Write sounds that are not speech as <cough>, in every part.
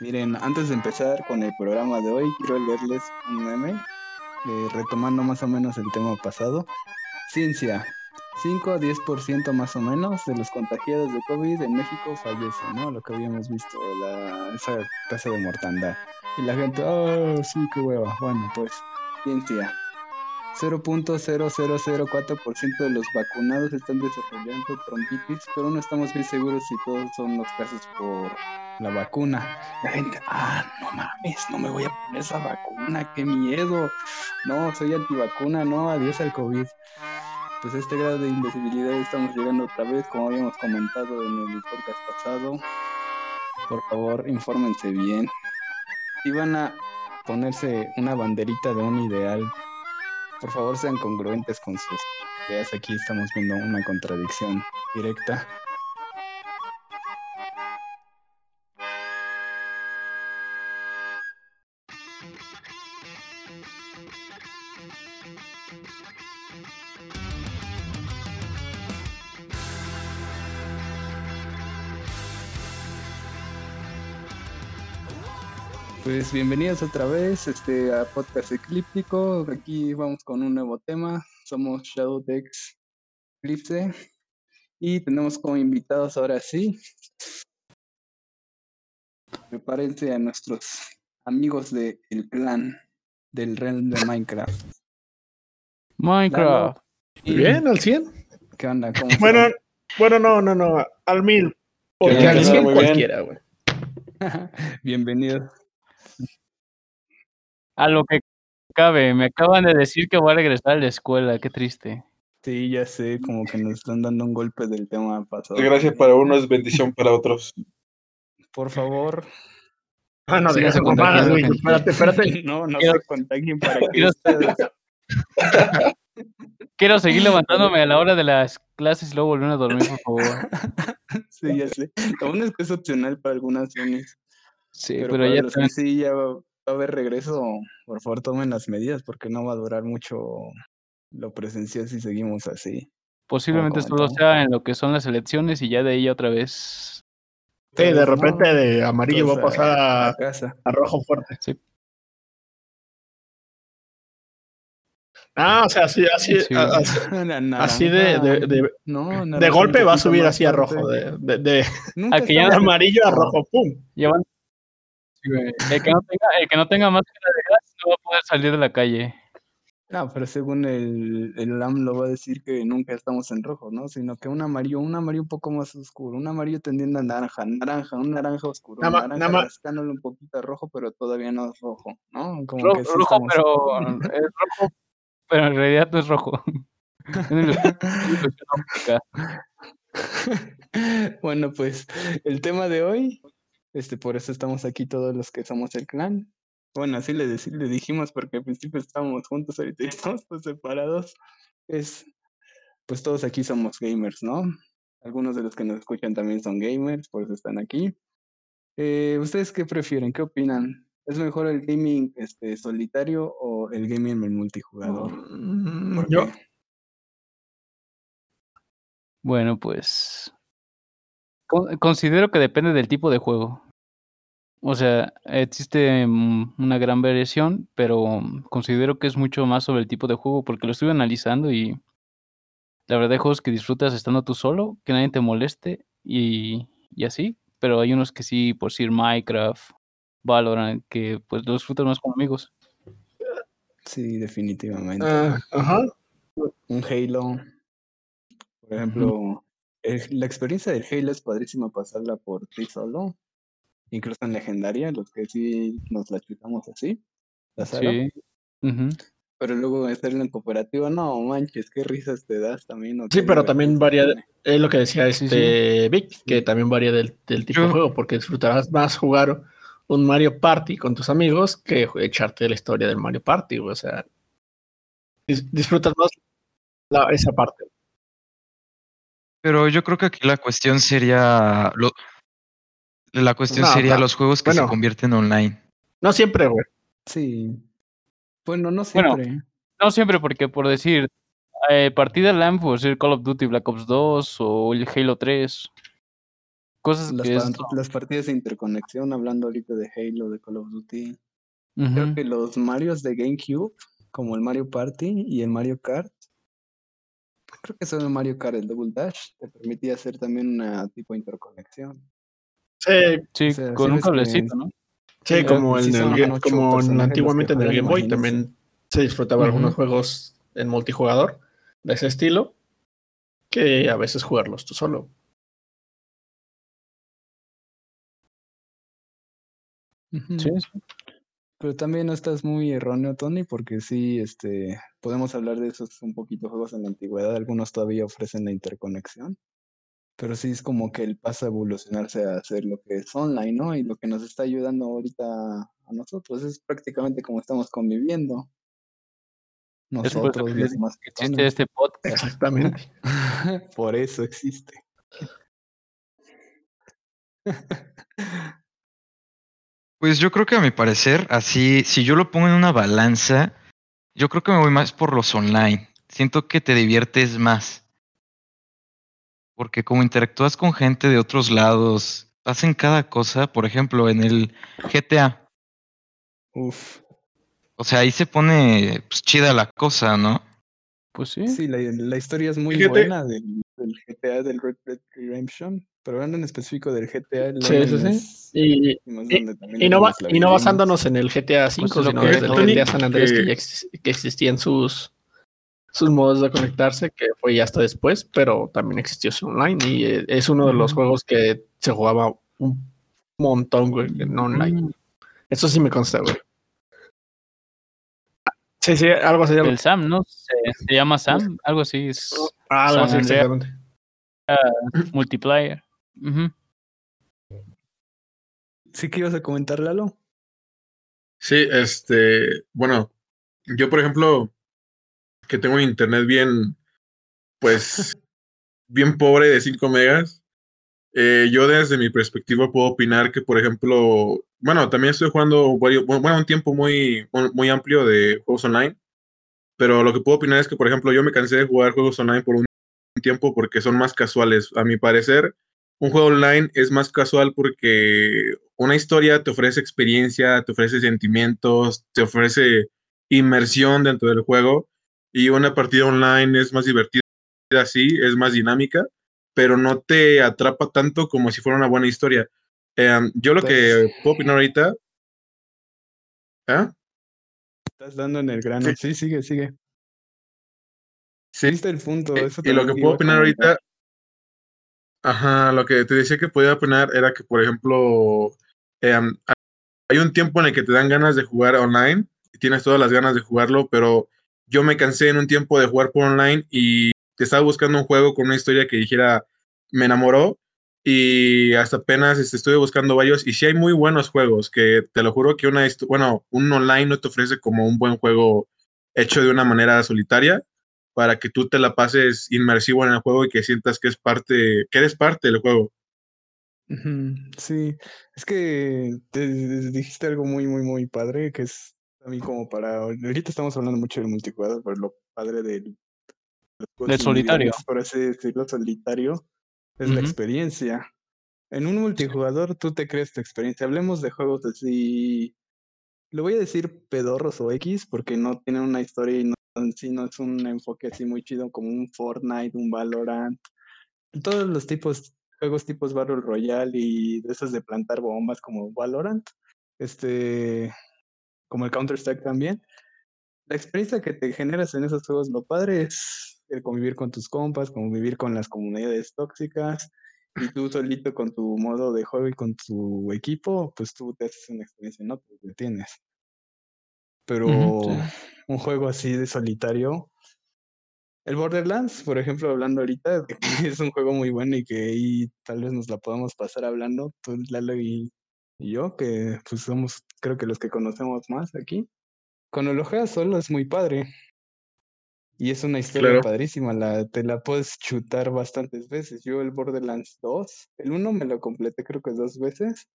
Miren, antes de empezar con el programa de hoy, quiero leerles un meme, eh, retomando más o menos el tema pasado. Ciencia. 5 a 10% más o menos de los contagiados de COVID en México fallecen, ¿no? Lo que habíamos visto, la, esa tasa de mortandad. Y la gente, oh, sí, qué hueva. Bueno, pues, ciencia. 0.0004% de los vacunados están desarrollando trompitis, pero no estamos bien seguros si todos son los casos por la vacuna. La gente, ah, no mames, no me voy a poner esa vacuna, qué miedo. No, soy antivacuna, no, adiós al COVID. Pues este grado de invisibilidad estamos llegando otra vez, como habíamos comentado en el podcast pasado. Por favor, infórmense bien. Si van a ponerse una banderita de un ideal, por favor sean congruentes con sus ideas. Aquí estamos viendo una contradicción directa. Pues bienvenidos otra vez este, a Podcast Eclíptico. Aquí vamos con un nuevo tema. Somos Shadowtex Eclipse y tenemos como invitados ahora sí. Prepárense a nuestros amigos del clan del realm de Minecraft. Minecraft. Bien, al 100. ¿Qué onda? ¿Cómo <laughs> Bueno, bueno, no, no, no, al 1000. Porque al bien, 100 muy cualquiera, güey. <laughs> Bienvenidos. A lo que cabe, me acaban de decir que voy a regresar a la escuela, qué triste. Sí, ya sé, como que nos están dando un golpe del tema pasado. Gracias para unos, bendición para otros. Por favor. Ah, no, Sí, se güey. Espérate, espérate. <laughs> No, no Quiero- se contagien para que quiero- ustedes <laughs> Quiero seguir levantándome a la hora de las clases y luego volver a dormir, por favor. <laughs> Sí, ya sé. Bueno es que es opcional para algunas unis. Sí, Pero, ya también- sí ya a haber regreso, por favor tomen las medidas porque no va a durar mucho lo presencial si seguimos así. posiblemente solo todo. sea en lo que son las elecciones y ya de ahí otra vez. Sí, de repente de amarillo va a pasar a a, casa. a rojo fuerte. Sí. Ah, o sea, así, así, Sí. <laughs> así, de, de, de, no, de naranja golpe va a subir así a rojo. De, de, de- Nunca A que ya de estamos- amarillo a rojo, pum. Ya van- Sí, güey. El que no tenga, el que no tenga máscara de gas no va a poder salir de la calle. No, pero según el, el LAM lo va a decir que nunca estamos en rojo, ¿no? Sino que un amarillo, un amarillo un poco más oscuro, un amarillo tendiendo a naranja, naranja, un naranja oscuro, Nada ma- naranja rascándole un poquito a rojo, pero todavía no es rojo, ¿no? Como Ro- que sí rojo, estamos- pero es rojo, pero en realidad no es rojo. <laughs> Bueno, pues el tema de hoy, este, por eso estamos aquí todos los que somos el clan. Bueno, así le, le dijimos porque al principio estábamos juntos, ahorita <laughs> estamos pues, separados. Es, pues todos aquí somos gamers, ¿no? Algunos de los que nos escuchan también son gamers, por eso están aquí. Eh, ¿Ustedes qué prefieren? ¿Qué opinan? ¿Es mejor el gaming este, solitario o el gaming en multijugador? Mm, ¿Por Yo, qué? Bueno, pues con- considero que depende del tipo de juego. O sea, existe mm, una gran variación, pero considero que es mucho más sobre el tipo de juego porque lo estuve analizando y la verdad hay juegos que disfrutas estando tú solo, que nadie te moleste y, y así, pero hay unos que sí, por decir Minecraft, Valorant, que pues lo disfrutas más con amigos. Sí, definitivamente. ah, ajá. un Halo. Por ejemplo, el- la experiencia del Halo es padrísima pasarla por ti solo. Incluso en legendaria, los que sí nos la chutamos así. La. Sí. Pero luego hacerlo en cooperativa, no manches, qué risas te das también. Sí, pero también varía, es lo que decía Sí, este Vic, que Sí. también varía del, del tipo de juego, porque disfrutarás más jugar un Mario Party con tus amigos que echarte la historia del Mario Party, o sea, dis- disfrutas más la- esa parte. Pero yo creo que aquí la cuestión sería. Lo, la cuestión No, sería los juegos que bueno. se convierten online. No siempre, güey. Sí. Bueno, no Bueno, siempre. No siempre, porque por decir, eh, partida LAN, por decir Call of Duty Black Ops 2 o el Halo 3, cosas Las, que las partidas de interconexión, hablando ahorita de Halo, de Call of Duty. Creo que los Marios de GameCube, como el Mario Party y el Mario Kart, creo que son el Mario Kart, el Double Dash, te permitía hacer también una tipo de interconexión. Sí, con sí un que- cablecito, ¿no? sí, Sí, como, el, como antiguamente en el Game Boy también se disfrutaba algunos juegos en multijugador de ese estilo que a veces jugarlos tú solo. Sí, sí. Pero también no estás muy erróneo, Tony, porque sí, este, podemos hablar de esos un poquito juegos en la antigüedad. Algunos todavía ofrecen la interconexión, pero sí es como que el paso a evolucionarse a hacer lo que es online, ¿no? Y lo que nos está ayudando ahorita a nosotros es prácticamente como estamos conviviendo. Es Nosotros, que Existe personas. este podcast. Exactamente. <laughs> Por eso existe. Pues yo creo que a mi parecer, así, si yo lo pongo en una balanza, yo creo que me voy más por los online. Siento que te diviertes más. Porque como interactúas con gente de otros lados, hacen cada cosa, por ejemplo, en el GTA. Uf. O sea, ahí se pone pues, chida la cosa, ¿no? Pues sí. Sí, la, la historia es muy Fíjate- buena del, del GTA, del Red Dead Redemption, pero hablando en específico del GTA, Sí, sí, online sí. es- Y, no, va- y basándonos en el GTA V, Pues sino desde el GTA San Andrés, que que- ya que existían sus, sus modos de conectarse, que fue ya hasta después, pero también existió su online y eh, es uno de los juegos que se jugaba un montón, güey, en online. Mm, Eso sí me consta, güey. Sí, sí, algo así. El Sam, ¿no? Se, se llama Sam, algo así, es algo así, San exactamente. multiplayer. Ujú. ¿Sí que ibas a comentar, Lalo? Sí, este, bueno, yo por ejemplo, que tengo un internet bien, pues, bien pobre de 5 megas, eh, yo desde mi perspectiva puedo opinar que, por ejemplo, bueno, también estoy jugando varios, bueno, un tiempo muy, muy amplio de juegos online, pero lo que puedo opinar es que, por ejemplo, yo me cansé de jugar juegos online por un tiempo porque son más casuales. A mi parecer, un juego online es más casual porque una historia te ofrece experiencia, te ofrece sentimientos, te ofrece inmersión dentro del juego y una partida online es más divertida así, es más dinámica, pero no te atrapa tanto como si fuera una buena historia. Eh, yo lo que puedo opinar ahorita... ¿Ah? Estás dando en el grano. Sí. Sí, sigue, sigue. Sí, Viste el punto. Eh, Eso y lo que puedo opinar ahorita, ajá, lo que te decía que podía opinar era que, por ejemplo, em, hay un tiempo en el que te dan ganas de jugar online y tienes todas las ganas de jugarlo, pero yo me cansé en un tiempo de jugar por online y estaba buscando un juego con una historia que dijera, me enamoró y hasta apenas este, estuve buscando varios y sí hay muy buenos juegos que te lo juro que una, bueno, un online no te ofrece como un buen juego hecho de una manera solitaria para que tú te la pases inmersivo en el juego y que sientas que es parte, que eres parte del juego. Sí, es que te dijiste algo muy, muy, muy padre, que es a mí como para... Ahorita estamos hablando mucho del multijugador, pero lo padre del... Del solitario. Por así decirlo, solitario, es la experiencia. En un multijugador tú te crees tu experiencia. Hablemos de juegos así... Le voy a decir pedorros o X porque no tienen una historia y no, en sí no es un enfoque así muy chido como un Fortnite, un Valorant. Todos los tipos, juegos tipos Battle Royale y de esos de plantar bombas como Valorant, este, como el Counter-Strike también. La experiencia que te generas en esos juegos, lo padre es el convivir con tus compas, convivir con las comunidades tóxicas y tú solito con tu modo de juego y con tu equipo, pues tú te haces una experiencia, ¿no? Te detienes. Pero sí. un juego así de solitario, el Borderlands, por ejemplo, hablando ahorita, <laughs> es un juego muy bueno y que ahí tal vez nos la podamos pasar hablando, tú, Lalo y, y yo, que pues somos creo que los que conocemos más aquí. Cuando lo juegas solo es muy padre. Y es una historia Claro. padrísima, la, te la puedes chutar bastantes veces. Yo el Borderlands 2, el 1 me lo completé creo que dos veces.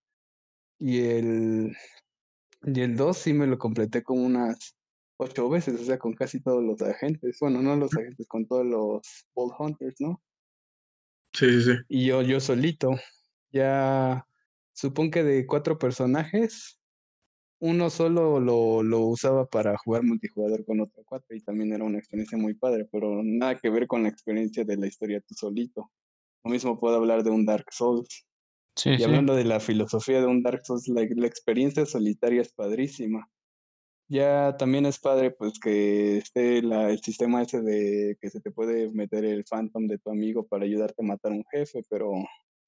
Y el, y el 2 sí me lo completé como unas ocho veces, o sea, con casi todos los agentes. Bueno, no los agentes, con todos los Ball Hunters, ¿no? Sí, sí, sí. Y yo, yo solito. Ya supongo que de cuatro personajes, uno solo lo, lo usaba para jugar multijugador con otro cuatro y también era una experiencia muy padre, pero nada que ver con la experiencia de la historia tú solito. Lo mismo puedo hablar de un Dark Souls. Sí, Y sí. hablando de la filosofía de un Dark Souls, la, la experiencia solitaria es padrísima. Ya también es padre pues que esté la, el sistema ese de que se te puede meter el phantom de tu amigo para ayudarte a matar a un jefe, pero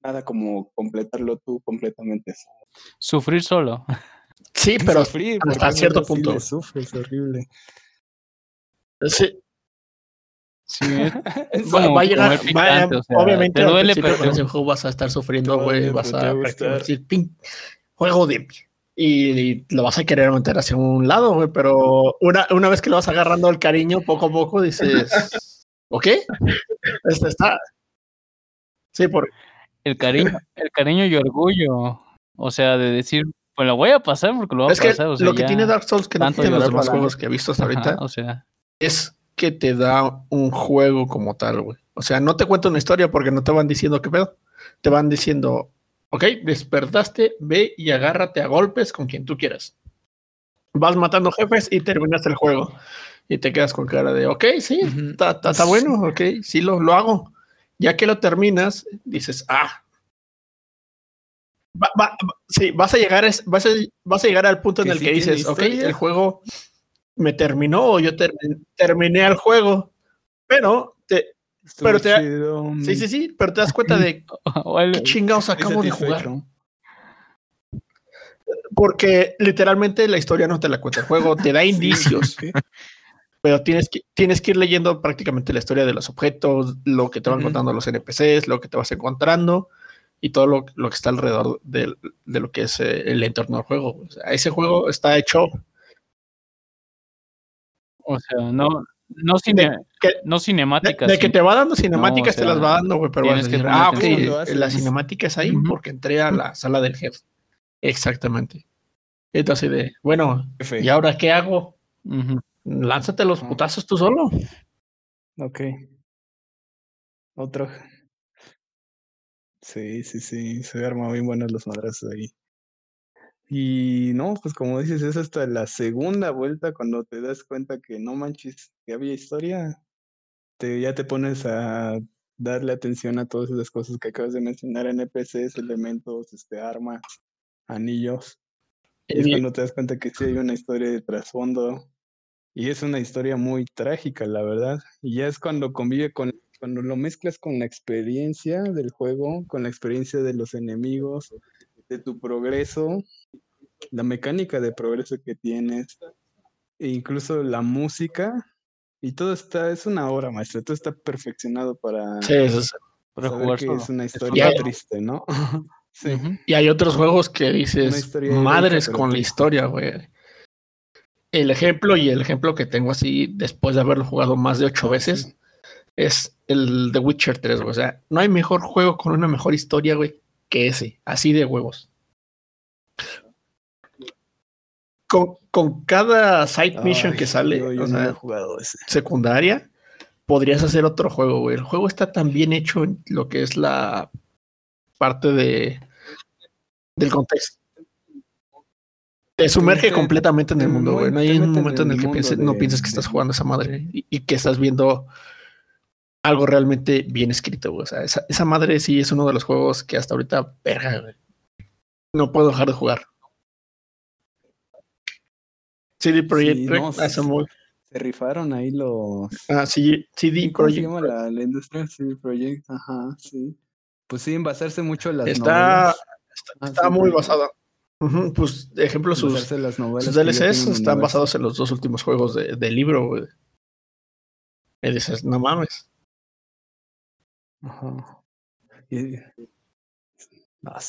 nada como completarlo tú completamente. solo. Sufrir solo. Sí, <laughs> pero Sufrir, hasta cierto sí punto. le sufres horrible. sí, Sí, es <laughs> Es va, a llegar, comer va- picante, o sea, obviamente te duele, pero- con ese juego vas a estar sufriendo, güey, vas a decir, "Pin, juego de y, y lo vas a querer meter hacia un lado, güey, pero una, una vez que le vas agarrando el cariño poco a poco dices, <laughs> ¿ok? Este está. Sí, por, el cariño, el cariño y orgullo. O sea, de decir, pues lo voy a pasar porque lo voy a es que pasar. o sea, lo que tiene Dark Souls que no tiene los demás la- juegos que he visto hasta Ajá, ahorita o sea, es que te da un juego como tal, güey. O sea, no te cuenta una historia porque no te van diciendo qué pedo. Te van diciendo, ok, despertaste, ve y agárrate a golpes con quien tú quieras. Vas matando jefes y terminas el juego. Y te quedas con cara de, ok, sí, está bueno, ok, sí lo, lo hago. Ya que lo terminas, dices, ah. Va- va- va- sí, vas a llegar, es- vas a, vas a llegar al punto en el sí que dices, ok, historia". el juego me terminó o yo termi- terminé el juego, pero te, pero te chido, sí, sí, sí, pero te das cuenta de <laughs> qué chingados acabo de jugar. Porque literalmente la historia no te la cuenta el juego, te da <laughs> indicios, Sí. Pero tienes que, tienes que ir leyendo prácticamente la historia de los objetos, lo que te van contando los NPCs, lo que te vas encontrando y todo lo, lo que está alrededor de, de lo que es eh, el entorno del juego. O sea, ese juego está hecho o sea, no, no, cine- que- no cinemáticas. de que te va dando cinemáticas, sea, te las va dando, güey, pero vas a que decir, poner ah, ok, la cinemática es ahí porque entré a la sala del jefe. Exactamente. Entonces, de, bueno, Jefe. ¿y ahora qué hago? Ujú. Lánzate los Ah. putazos tú solo. Ok. Otro. Sí, sí, sí. Se arma bien buenos los madrazos ahí. Y no, pues como dices, es hasta la segunda vuelta cuando te das cuenta que no manches, que había historia. Te, ya te pones a darle atención a todas esas cosas que acabas de mencionar, NPCs, elementos, este, armas, anillos. Y es cuando te das cuenta que sí hay una historia de trasfondo. Y es una historia muy trágica, la verdad. Y ya es cuando convive con, cuando lo mezclas con la experiencia del juego, con la experiencia de los enemigos, de tu progreso, la mecánica de progreso que tienes, e incluso la música. Y todo está, es una obra maestra, todo está perfeccionado para Sí, eso es- Para jugar que es una historia hay- triste, ¿no? <laughs> sí. Y hay otros juegos que dices, madres con la historia, güey. El ejemplo y el ejemplo que tengo así, después de haberlo jugado más de ocho Ah, veces, es el The Witcher 3, güey. O sea, no hay mejor juego con una mejor historia, güey, que ese. Así de huevos. Con, con cada side mission Ay, que sale, yo- yo o no sea, he jugado ese. secundaria, podrías hacer otro juego, güey. El juego está tan bien hecho en lo que es la parte de del contexto. Te sumerge mete- completamente en el mundo, güey. No hay un en momento en el que pienses, no pienses que estás jugando esa madre y, y que estás viendo algo realmente bien escrito, güey. O sea, esa, esa madre sí es uno de los juegos que hasta ahorita, verga, güey. No puedo dejar de jugar. CD Projekt Sí, no, sí. Se rifaron ahí los. ah, sí, CD ¿Cómo se Projekt llama la, la industria? Sí, Project, ajá, sí. Pues sí, en basarse mucho en las está, novelas. está, Ah, está sí, muy Projekt. basada. Pues, de ejemplo, sus, las novelas sus DLCs están basados en los dos últimos juegos de, del libro, güey. Y dices, no mames. Ajá. Y... Ah,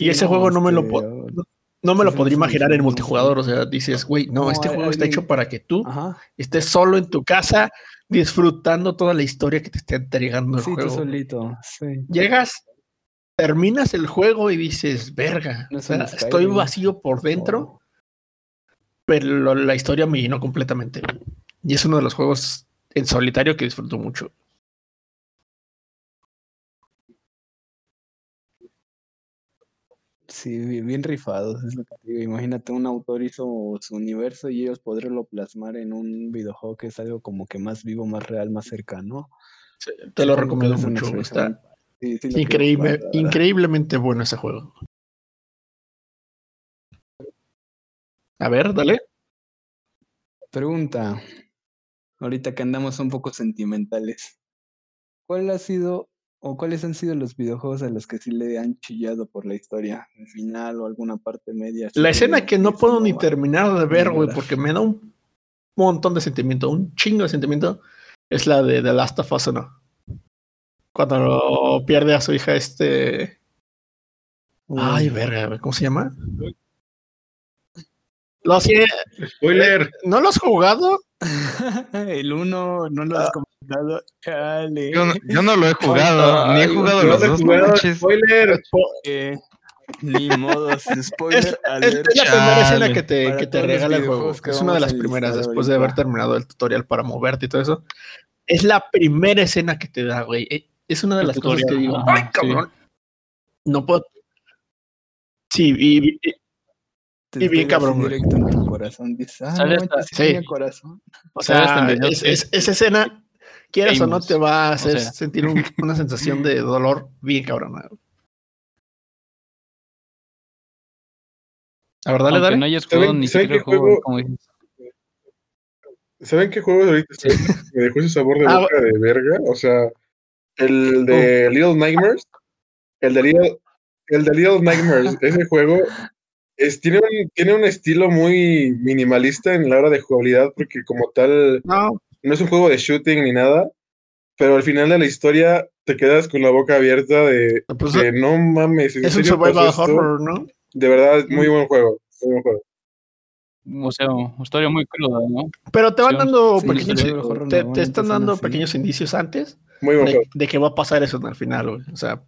ese juego no me lo este, no me lo podría imaginar en multijugador. O sea, dices, güey, no, No, este hay- juego está hecho para que tú Ajá. estés solo en tu casa disfrutando toda la historia que te está entregando el Sí, tú juego. solito. Sí. Llegas, terminas el juego y dices, verga, No o es sea, un estoy vacío por dentro, Oh. pero la historia me llenó completamente. Y es uno de los juegos en solitario que disfruto mucho. Sí, bien, bien rifados, es lo que te digo. Imagínate, un autor hizo su universo y ellos poderlo plasmar en un videojuego que es algo como que más vivo, más real, más cercano. Sí, te lo recomiendo mucho. Está sí, sí increíble, jugar, increíblemente bueno ese juego. A ver, dale. Pregunta, ahorita que andamos un poco sentimentales, ¿cuál ha sido o cuáles han sido los videojuegos a los que sí le han chillado por la historia, el final o alguna parte media? La escena que no "Eso puedo ni va". terminar de ver, güey, porque me da un montón de sentimiento, un chingo de sentimiento, es la de The Last of Us 1. Cuando lo pierde a su hija este... Ay, verga, güey, ¿cómo se llama? Lo sé, Spoiler. ¿no lo has jugado? <laughs> el uno no lo has comentado. Chale. Yo, no- yo no lo he jugado, ni he jugado No los he dos. no jugado, spoiler. Eh, ni modos, <laughs> spoiler Es, la primera escena que te, que te regala el juego. Es una de las primeras, después de haber terminado el tutorial para moverte y todo eso. Es la primera escena que te da, güey. Es una de las cosas que tutorial, digo, ajá, ¡ay, sí. cabrón! No puedo. Sí, y, y- Te y bien cabrón, directo en tu corazón. Dices, ah, no manches, sí sí. corazón. o ¿Sabes sea, es- es- esa escena, quieras o no, te va a hacer sea. sentir un- <laughs> una sensación de dolor bien cabrona. A ver, dale, Aunque dale. no hayas jugado ¿Saben- ni siquiera juego, juego? como dices. ¿Saben qué juego ahorita me dejó ese sabor de Ah, boca de verga? O sea, el de Little Nightmares. El de Little, el de Little Nightmares. <laughs> Ese juego es, tiene, un, tiene un estilo muy minimalista en la hora de jugabilidad, porque como tal, No, no es un juego de shooting ni nada. Pero al final de la historia te quedas con la boca abierta de pues, que no mames. ¿en es un survival horror, ¿no? De verdad, muy buen juego. Muy buen juego. O sea, una historia muy cruda, ¿no? Pero te van dando sí, pequeños, te, te están dando pequeños indicios antes Muy buen de, juego. de que va a pasar eso al final, güey. O sea,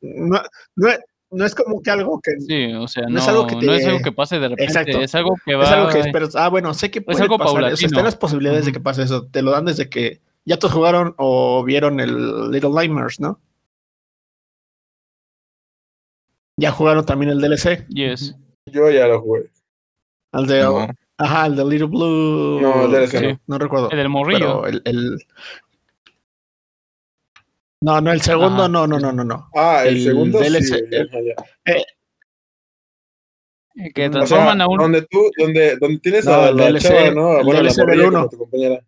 no, no, es- no es como que algo que Sí, o sea, No no, es algo que no es te- algo que pase de repente, Exacto. es algo que va... es algo que esperas. Ah, bueno, sé que puede algo pasar. O sea, están las posibilidades de Ujú. que pase eso. Te lo dan desde que ya todos jugaron o vieron el Little Nightmares, ¿no? Ya jugaron también el DLC, Yes. Yo ya lo jugué. el de, No. ajá, el de Little Blue. No, el DLC Sí. no. No recuerdo. El del morrillo. Pero el, el- No, no, el segundo, Ajá. no, no, no, no, no. Ah, el, El segundo DLC, sí. el- ajá, ya. Que sea, O sea, transforman a un... donde tú, donde, donde tienes No, a el la DLC, chava, ¿no? el Bueno, la DLC del morrilla uno. como tu compañera.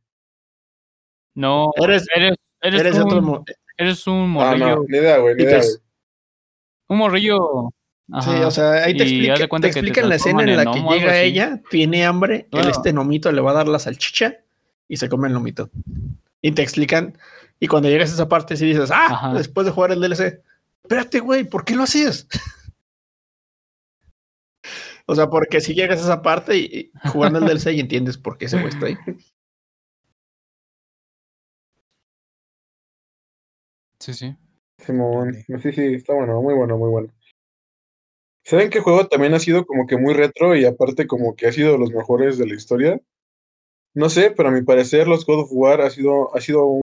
No, Eres- eres, eres, Eres un, otro. eres un Ah, morrillo. no, ni idea, güey, ni te- idea, güey. Un morrillo... Sí, Ajá. o sea, ahí te explica, te te explican la escena transforman en la que llega ella, tiene hambre, el Bueno. este nomito le va a dar la salchicha y se come el nomito. Y te explican, y cuando llegas a esa parte, sí dices, ah, Ajá. después de jugar el DLC, espérate, güey, ¿por qué lo hacías? <laughs> o sea, porque si llegas a esa parte y, y jugando el DLC y entiendes por qué ese güey está ahí. Sí, sí. Simón. Sí, sí, está bueno, muy bueno, muy bueno. ¿Saben qué juego también ha sido como que muy retro y aparte como que ha sido de los mejores de la historia? No sé, pero a mi parecer los God of War ha sido, ha sido un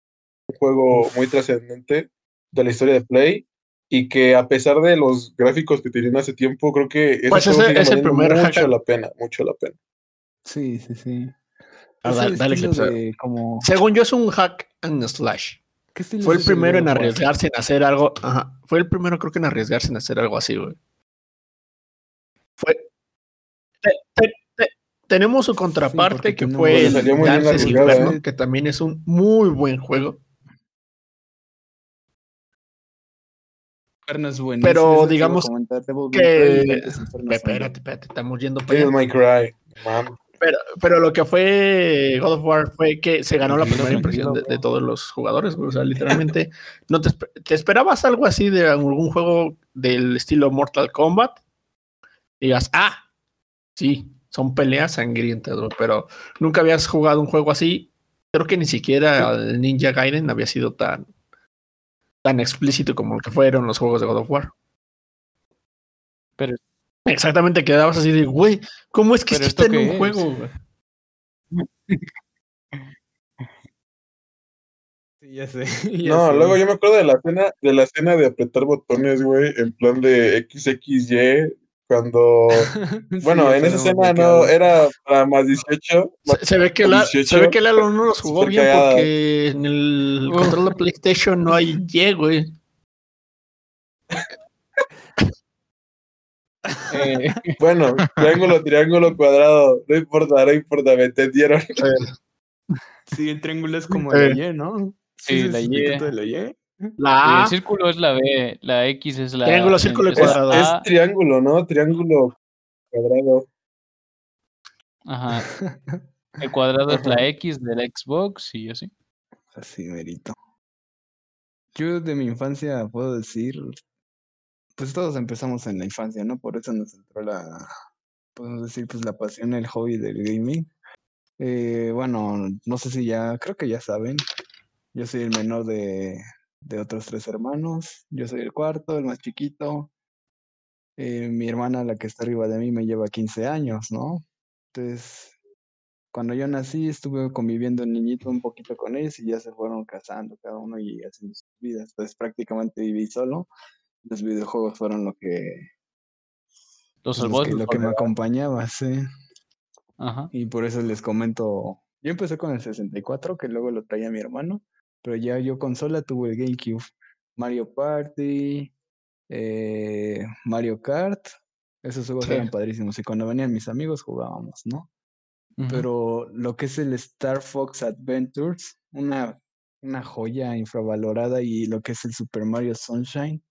juego muy trascendente de la historia de Play y que a pesar de los gráficos que tenían hace tiempo, creo que ese Pues ese es el primer mucho hack- la pena, mucho la pena. Sí, sí, sí. Ah, dale, de como... Según yo, es un hack and slash. ¿qué estilo Fue el primero en arriesgarse en hacer algo. Ajá. Fue el primero, creo que en arriesgarse en hacer algo así, güey. Fue. te- te- te- tenemos su contraparte que tenemos- fue el Dante's Inferno, ¿eh? que también es un muy buen juego. Inferno es buenísimo, Pero digamos que- son Espérate, espérate, estamos yendo para allá. Cry. Pero, pero lo que fue God of War fue que se ganó la primera impresión de, todos los jugadores. O sea, literalmente, <laughs> no te, te esperabas algo así de algún juego del estilo Mortal Kombat. Y digas, ah, sí, son peleas sangrientas, pero nunca habías jugado un juego así. Creo que ni siquiera el Ninja Gaiden había sido tan, tan explícito como lo que fueron los juegos de God of War. Pero- Exactamente, quedabas así de, güey, ¿cómo es que esto ¿esto está en un es? juego? Sí, <laughs> Sí, ya sé. <laughs> ya No, sé. luego yo me acuerdo de la escena, de la escena de apretar botones, güey, en plan de XXY, cuando, <laughs> Sí, bueno, en esa escena no, era para más 18, Se, se ve que la, se 18, ve que Lalo no los jugó bien cagada. porque en el control de PlayStation no hay Y, güey. Eh, bueno, triángulo, triángulo, cuadrado, no importa, no importa, me entendieron. Sí, el triángulo es como Eh. la Y, ¿no? Sí, es la el Y. la Y. La el A, círculo es la B, la X es la Triángulo, círculo y es la cuadrado. Es A, triángulo, ¿no? Triángulo, cuadrado. ajá. <laughs> El cuadrado es la. X del Xbox y así. Así, merito. Yo de mi infancia puedo decir, pues todos empezamos en la infancia, ¿no? Por eso nos entró la, podemos decir, pues la pasión, el hobby del gaming. Eh, bueno, no sé si ya, creo que ya saben, yo soy el menor de, de otros tres hermanos, yo soy el cuarto, el más chiquito. Eh, mi hermana, la que está arriba de mí, me lleva 15 años, ¿no? Entonces, cuando yo nací, estuve conviviendo en niñito un poquito con ellos y ya se fueron casando cada uno y haciendo sus vidas. Entonces, prácticamente viví solo. Los videojuegos fueron lo que, Los lo salvó que, lo que me acompañaba, sí. Ajá. Y por eso les comento, yo empecé con el 64, que luego lo traía mi hermano, pero ya yo consola tuve el GameCube, Mario Party, eh, Mario Kart, esos juegos Sí. eran padrísimos y cuando venían mis amigos jugábamos, ¿no? Pero lo que es el Star Fox Adventures, una, una joya infravalorada y lo que es el Super Mario Sunshine,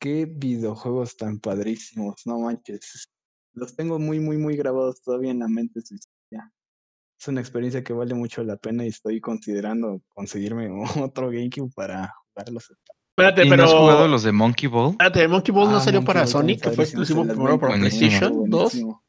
qué videojuegos tan padrísimos, no manches. Los tengo muy, muy, muy grabados todavía en la mente su historia. Es una experiencia que vale mucho la pena y estoy considerando conseguirme <laughs> otro GameCube para jugarlos. Espérate, ¿Y pero. no has jugado los de Monkey Ball? Espérate, Monkey Ball no Ah, salió Monkey para Ball Sony, que fue exclusivo primero para. PlayStation 2. buenísimo.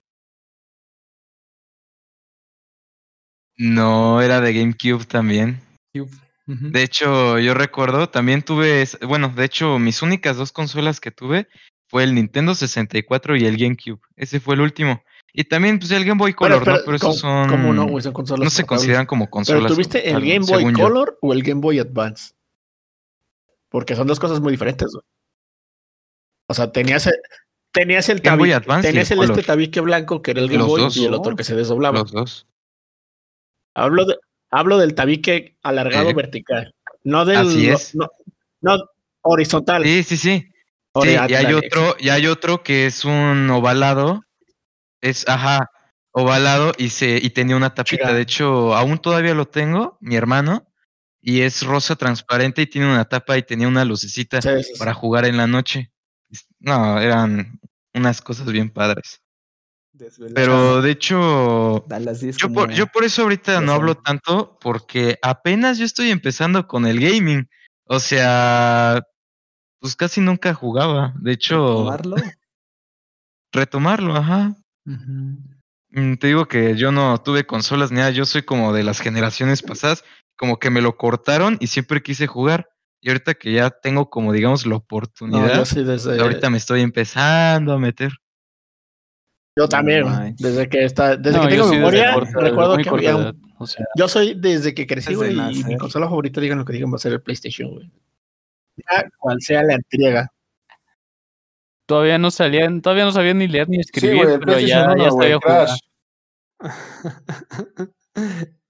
No, era de GameCube también. Cube. De hecho, yo recuerdo, también tuve, bueno, de hecho, mis únicas dos consolas que tuve fue el Nintendo 64 y el GameCube. Ese fue el último. Y también, pues, el Game Boy Color, ¿no? espera, Pero esos ¿cómo- son... ¿Cómo no, güey? Son consolas no se portables. consideran como Pero consolas. tuviste el Game Boy yo. Color o el Game Boy Advance. Porque son dos cosas muy diferentes, güey. O sea, tenías el, tenías el, Game Boy tabi- Advance tenías el el este tabique blanco que era el Game Los Boy dos. y el otro que se desdoblaba. Los dos. Hablo, de, hablo del tabique alargado Sí. vertical. No del. Así es. No, no, horizontal. Sí, sí, sí. Sí, y hay otro, y hay otro que es un ovalado. Es, ajá, ovalado y se, y tenía una tapita. Chica. De hecho, aún todavía lo tengo, mi hermano, y es rosa transparente y tiene una tapa y tenía una lucecita Sí, sí, sí. para jugar en la noche. No, eran unas cosas bien padres. Desvelado. Pero de hecho, A las 10 yo por, yo por eso ahorita no hablo tanto, porque apenas yo estoy empezando con el gaming. O sea, pues casi nunca jugaba. De hecho, tomarlo. <laughs> retomarlo, ajá. Mm, Te digo que yo no tuve consolas ni nada, yo soy como de las generaciones pasadas, como que me lo cortaron y siempre quise jugar. Y ahorita que ya tengo como digamos la No, oportunidad, yo sí desde. ahorita me estoy empezando a meter. Yo también, manches. desde que está, desde No, que tengo memoria, corta- recuerdo que había un- edad, o sea, Yo soy desde que crecí, güey, y mi consola favorita, digan lo que digan, va a ser el PlayStation, güey. Ya, cual sea la entrega. Todavía no salían, todavía no sabían ni leer ni escribir, pero ya, ya 1, güey, sabía jugar. <laughs>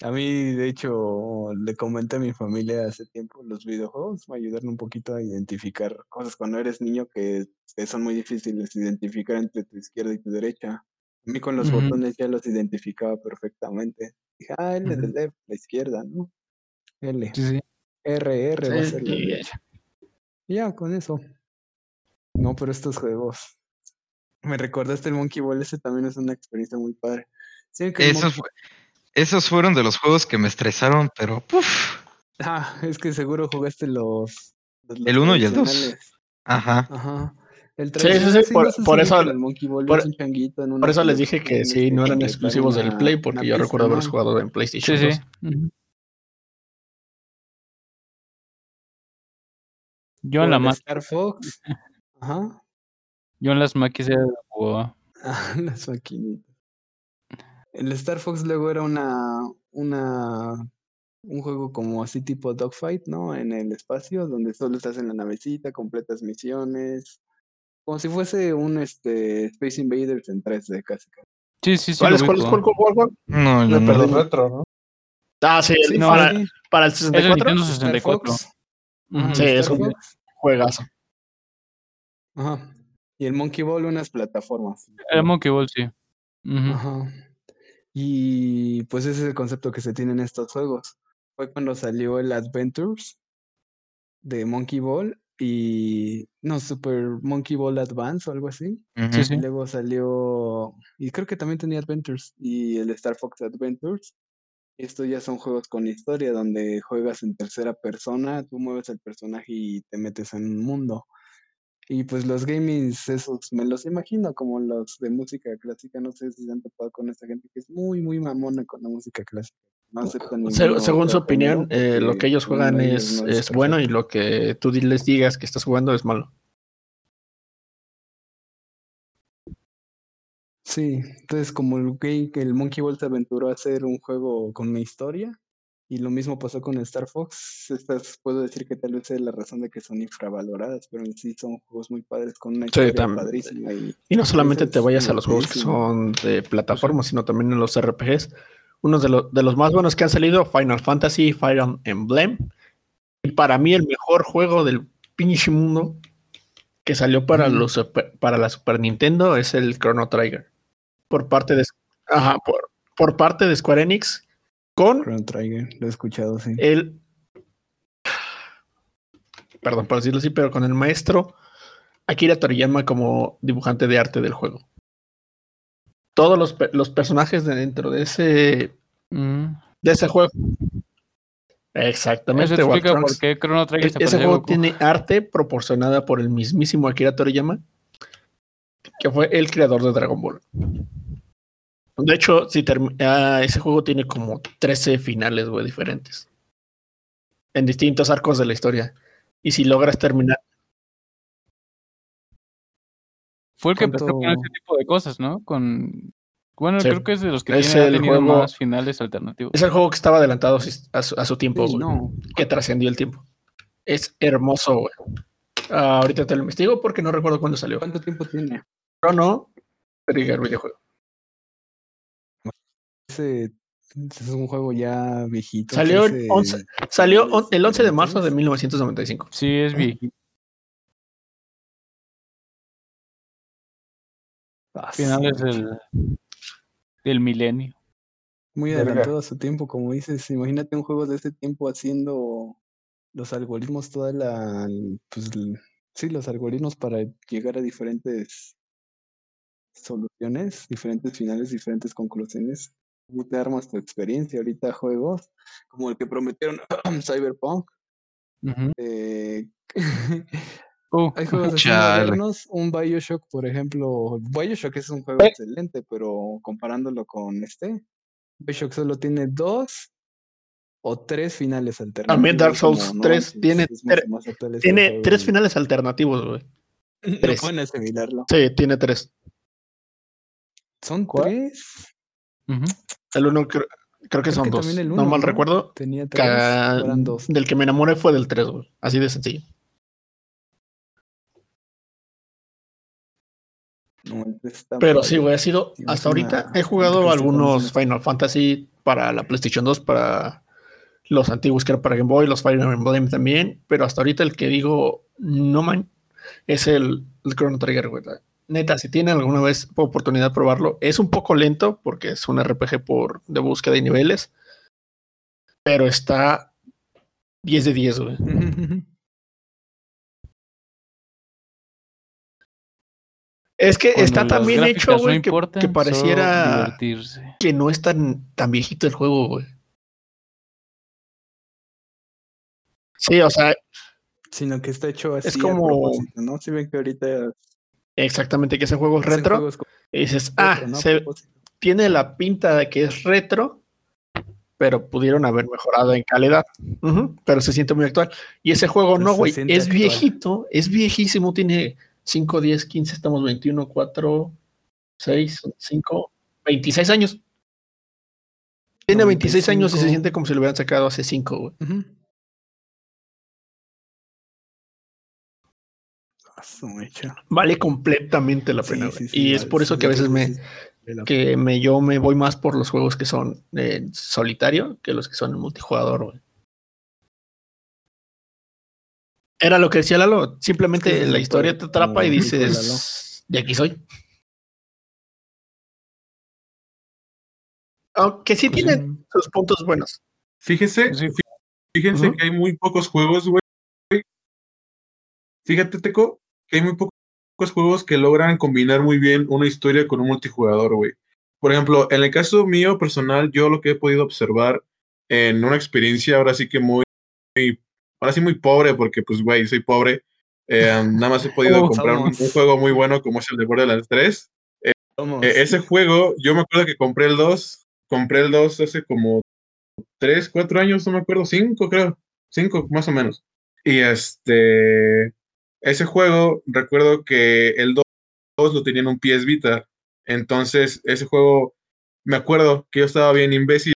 A mí, de hecho, le comenté a mi familia hace tiempo, los videojuegos me ayudaron un poquito a identificar cosas cuando eres niño que, que son muy difíciles de identificar entre tu izquierda y tu derecha. A mí con los botones ya los identificaba perfectamente. Dije, ah, L de la izquierda, ¿no? L, Sí, sí. R, R va a ser la y- derecha. Y ya, con eso. No, pero estos juegos. Me recordaste el Monkey Ball, ese también es una experiencia muy padre. Sí, que Esos, esos fueron de los juegos que me estresaron, pero puf, Ah, es que seguro jugaste los. los- El uno y el dos. tradicionales. ajá. Ajá. El Sí, sí, tradicional, sí, por- no eso- ubican el Monkey Ball, por- es un changuito en una Por eso les dije que sí, no eran exclusivos del Play, porque yo pista, recuerdo haberlos ¿no? jugado en Sí, PlayStation sí. 2. Ujú. Yo en la ma- Star Fox. <laughs> Ajá. yo en las máquinas era jugaba. <laughs> Ah, las maquinitas. El Star Fox luego era una, una, un juego como así tipo Dogfight, ¿no? En el espacio, donde solo estás en la navecita, completas misiones, como si fuese un este Space Invaders en 3D casi. casi. Sí, sí, sí. ¿Cuál es, cuál es, cuál, cuál, cuál, cuál? No, Me no, perdí. no. retro, ¿no? Ah, sí, Sí, no, para, sí, para el Es el 64. Nintendo Star 64. Fox. Ujú. Ajá, Sí, Star es un Fox. juegazo. Ajá. Y el Monkey Ball, unas plataformas. El Monkey Ball, sí. Ajá. Y pues ese es el concepto que se tiene en estos juegos. Fue cuando salió el Adventures de Monkey Ball y no, Super Monkey Ball Advance o algo así. Ujú. Sí, sí. Y luego salió, y creo que también tenía Adventures y el Star Fox Adventures. Estos ya son juegos con historia donde juegas en tercera persona, tú mueves el personaje y te metes en un mundo. Y pues los gamings, esos me los imagino como los de música clásica. No sé si se han topado con esta gente que es muy, muy mamona con la música clásica. No aceptan Se- según su opinión, eh, lo que ellos juegan es, no es bueno y lo que tú les digas que estás jugando es malo. Sí, entonces como el, game- el Monkey Ball se aventuró a hacer un juego con una historia, y lo mismo pasó con Star Fox, estas puedo decir que tal vez es la razón de que son infravaloradas, pero en sí son juegos muy padres con una historia tam- padrísima y Y no solamente te vayas a los juegos que son de plataformas, sino también en los RPGs. Uno de, los de los más buenos que han salido, Final Fantasy, Fire Emblem. Y para mí el mejor juego del pinche mundo que salió para, los, para la Super Nintendo es el Chrono Trigger. Por parte de, ajá, por, por parte de Square Enix con Chrono Trigger, lo he escuchado, sí. el... Perdón por decirlo así, pero con el maestro Akira Toriyama como dibujante de arte del juego. Todos los, pe- los personajes de dentro de ese, Mm. de ese juego. Eso Exactamente. explica Wartrunks. por qué Chrono Trigger E- se ese juego Goku. tiene arte proporcionada por el mismísimo Akira Toriyama, que fue el creador de Dragon Ball. De hecho, si term- ah, ese juego tiene como 13 finales, güey, diferentes. En distintos arcos de la historia. Y si logras terminar. Fue el que empezó ¿Cuánto- con ese tipo de cosas, ¿no? Con... Bueno, Sí. creo que es de los que Es tiene, ha el tenido juego- más finales alternativos. Es el juego que estaba adelantado a su, a su tiempo, Sí, güey, no, que trascendió el tiempo. Es hermoso, güey. Ah, ahorita te lo investigo porque no recuerdo cuándo salió. ¿cuánto tiempo tiene? Chrono Trigger videojuego. Ese es un juego ya viejito. Salió el ese- 11 Salió on- el 11 de marzo de ¿Entonces? 1995. Sí, es viejito. Ah, Finales sí, del, del milenio. Muy adelantado a su tiempo, como dices. Imagínate un juego de ese tiempo haciendo los algoritmos, toda la. Pues, sí, los algoritmos para llegar a diferentes soluciones, diferentes finales, diferentes conclusiones. Tú te armas tu experiencia. Ahorita juegos como el que prometieron <clears throat> Cyberpunk. Eh, <laughs> Uh, Hay juegos así Chale. modernos, un Bioshock, por ejemplo. Bioshock es un juego Eh. excelente, pero comparándolo con este, Bioshock solo tiene dos o tres finales alternativos. También Dark como Souls no 3 antes, tiene es mucho tre- más actual ese Tiene tres finales alternativos, güey. <laughs> No tres. pueden asimilarlo. Sí, tiene tres. ¿Son ¿Cuál? tres? El uno creo, creo que Creo son que dos. el no mal ¿no? recuerdo. Tenía que- tres, eran dos. del que me enamoré fue del 3, güey. Así de sencillo. No, Pero sí, güey, ha sido. Hasta ahorita una- he jugado algunos. Final Fantasy para la PlayStation 2, para los antiguos que eran para Game Boy, los Fire Emblem también. Pero hasta ahorita el que digo, no man, es el, el Chrono Trigger, güey. Neta, si tienen alguna vez oportunidad de probarlo, es un poco lento porque es un RPG por, de búsqueda de niveles, pero está 10 de 10, güey. <laughs> Es que Cuando está tan bien hecho, no güey, que, importan, que solo pareciera que no es tan, tan viejito el juego, güey. Sí, o sea, Sino que está hecho así a como- ¿no? Si ven que ahorita exactamente que ese juego es retro. Y dices, retro, ah, ¿no? Se, propósito. tiene la pinta de que es retro, pero pudieron haber mejorado en calidad. Ujú, pero se siente muy actual. Y ese juego Pues no, güey, es actual. viejito, es viejísimo, tiene 5, 10, 15, estamos 21, 4, 6, 5, 26 años. Tiene 26 años y se 95. siente como si lo hubieran sacado hace 5, güey. Ujú. Ah, Vale completamente la pena. Sí, güey. sí, sí, y es por eso sí, que a veces me, que me, yo me voy más por los juegos que son en solitario que los que son en multijugador, güey. Era lo que decía Lalo, simplemente Sí, la historia te atrapa y dices, de aquí soy. Aunque sí Pues tienen sus puntos buenos. Fíjese, fíjense que hay muy pocos juegos, güey. Fíjate, Teco, que hay muy pocos juegos que logran combinar muy bien una historia con un multijugador, güey. Por ejemplo, en el caso mío personal, yo lo que he podido observar en una experiencia ahora sí que muy, muy- ahora sí muy pobre, porque pues, güey, soy pobre. eh, nada más he podido Oh, comprar un, un juego muy bueno como es el de Borderlands 3. Somos- Eh, ese juego, yo me acuerdo que compré el 2, compré el 2 hace como 3, 4 años, no me acuerdo, 5 creo, 5 más o menos. Y este, ese juego, recuerdo que el 2 lo tenía en un PS Vita, entonces ese juego, me acuerdo que yo estaba bien imbécil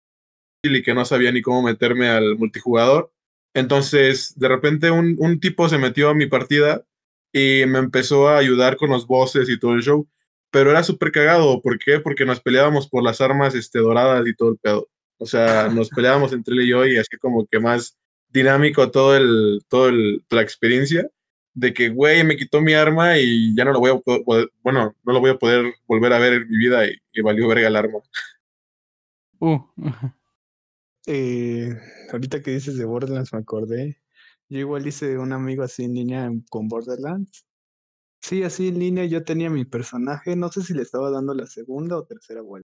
y que no sabía ni cómo meterme al multijugador. Entonces, de repente un, un tipo se metió a mi partida y me empezó a ayudar con los bosses y todo el show pero era súper cagado. ¿Por qué? Porque nos peleábamos por las armas este, doradas y todo el pedo. O sea, nos peleábamos entre él y yo y así como que más dinámico todo el, todo el, la experiencia de que, güey, me quitó mi arma y ya no lo voy a po- poder, bueno, no lo voy a poder volver a ver en mi vida y, y valió verga el arma. Uh, <laughs> Eh, ahorita que dices de Borderlands me acordé. Yo igual hice un amigo así en línea con Borderlands. Sí, así en línea yo tenía mi personaje, no sé si le estaba dando la segunda o tercera vuelta.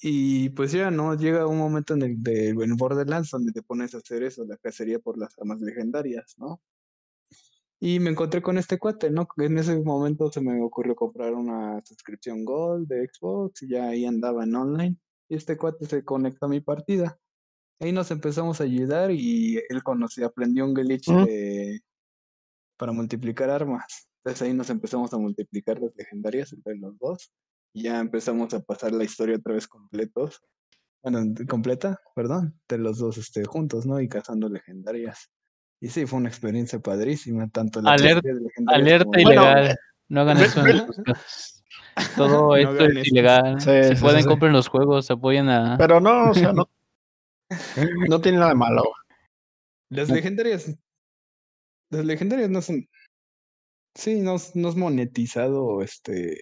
Y pues ya no, llega un momento en el de en Borderlands donde te pones a hacer eso, la cacería por las armas legendarias, ¿no? Y me encontré con este cuate, ¿no? En ese momento se me ocurrió comprar una suscripción Gold de Xbox y ya ahí andaba en online. Y este cuate se conectó a mi partida. Ahí nos empezamos a ayudar y él conocía, aprendió un glitch de, para multiplicar armas. Entonces ahí nos empezamos a multiplicar las legendarias entre los dos. Y ya empezamos a pasar la historia otra vez completos. Bueno, completa, perdón, de los dos este, juntos, ¿no? Y cazando legendarias. Y sí, fue una experiencia padrísima, tanto la Aler- cacería de legendarias alerta como- Bueno, ilegal. no hagan eso en. Todo <laughs> No esto es eso. ilegal. Sí, si sí, pueden, sí, sí. compren los juegos, apoyen a. Pero no, o sea, no, <laughs> no tiene nada de malo. Las legendarias. Las legendarias no son. Sí, no, es- no es monetizado, este.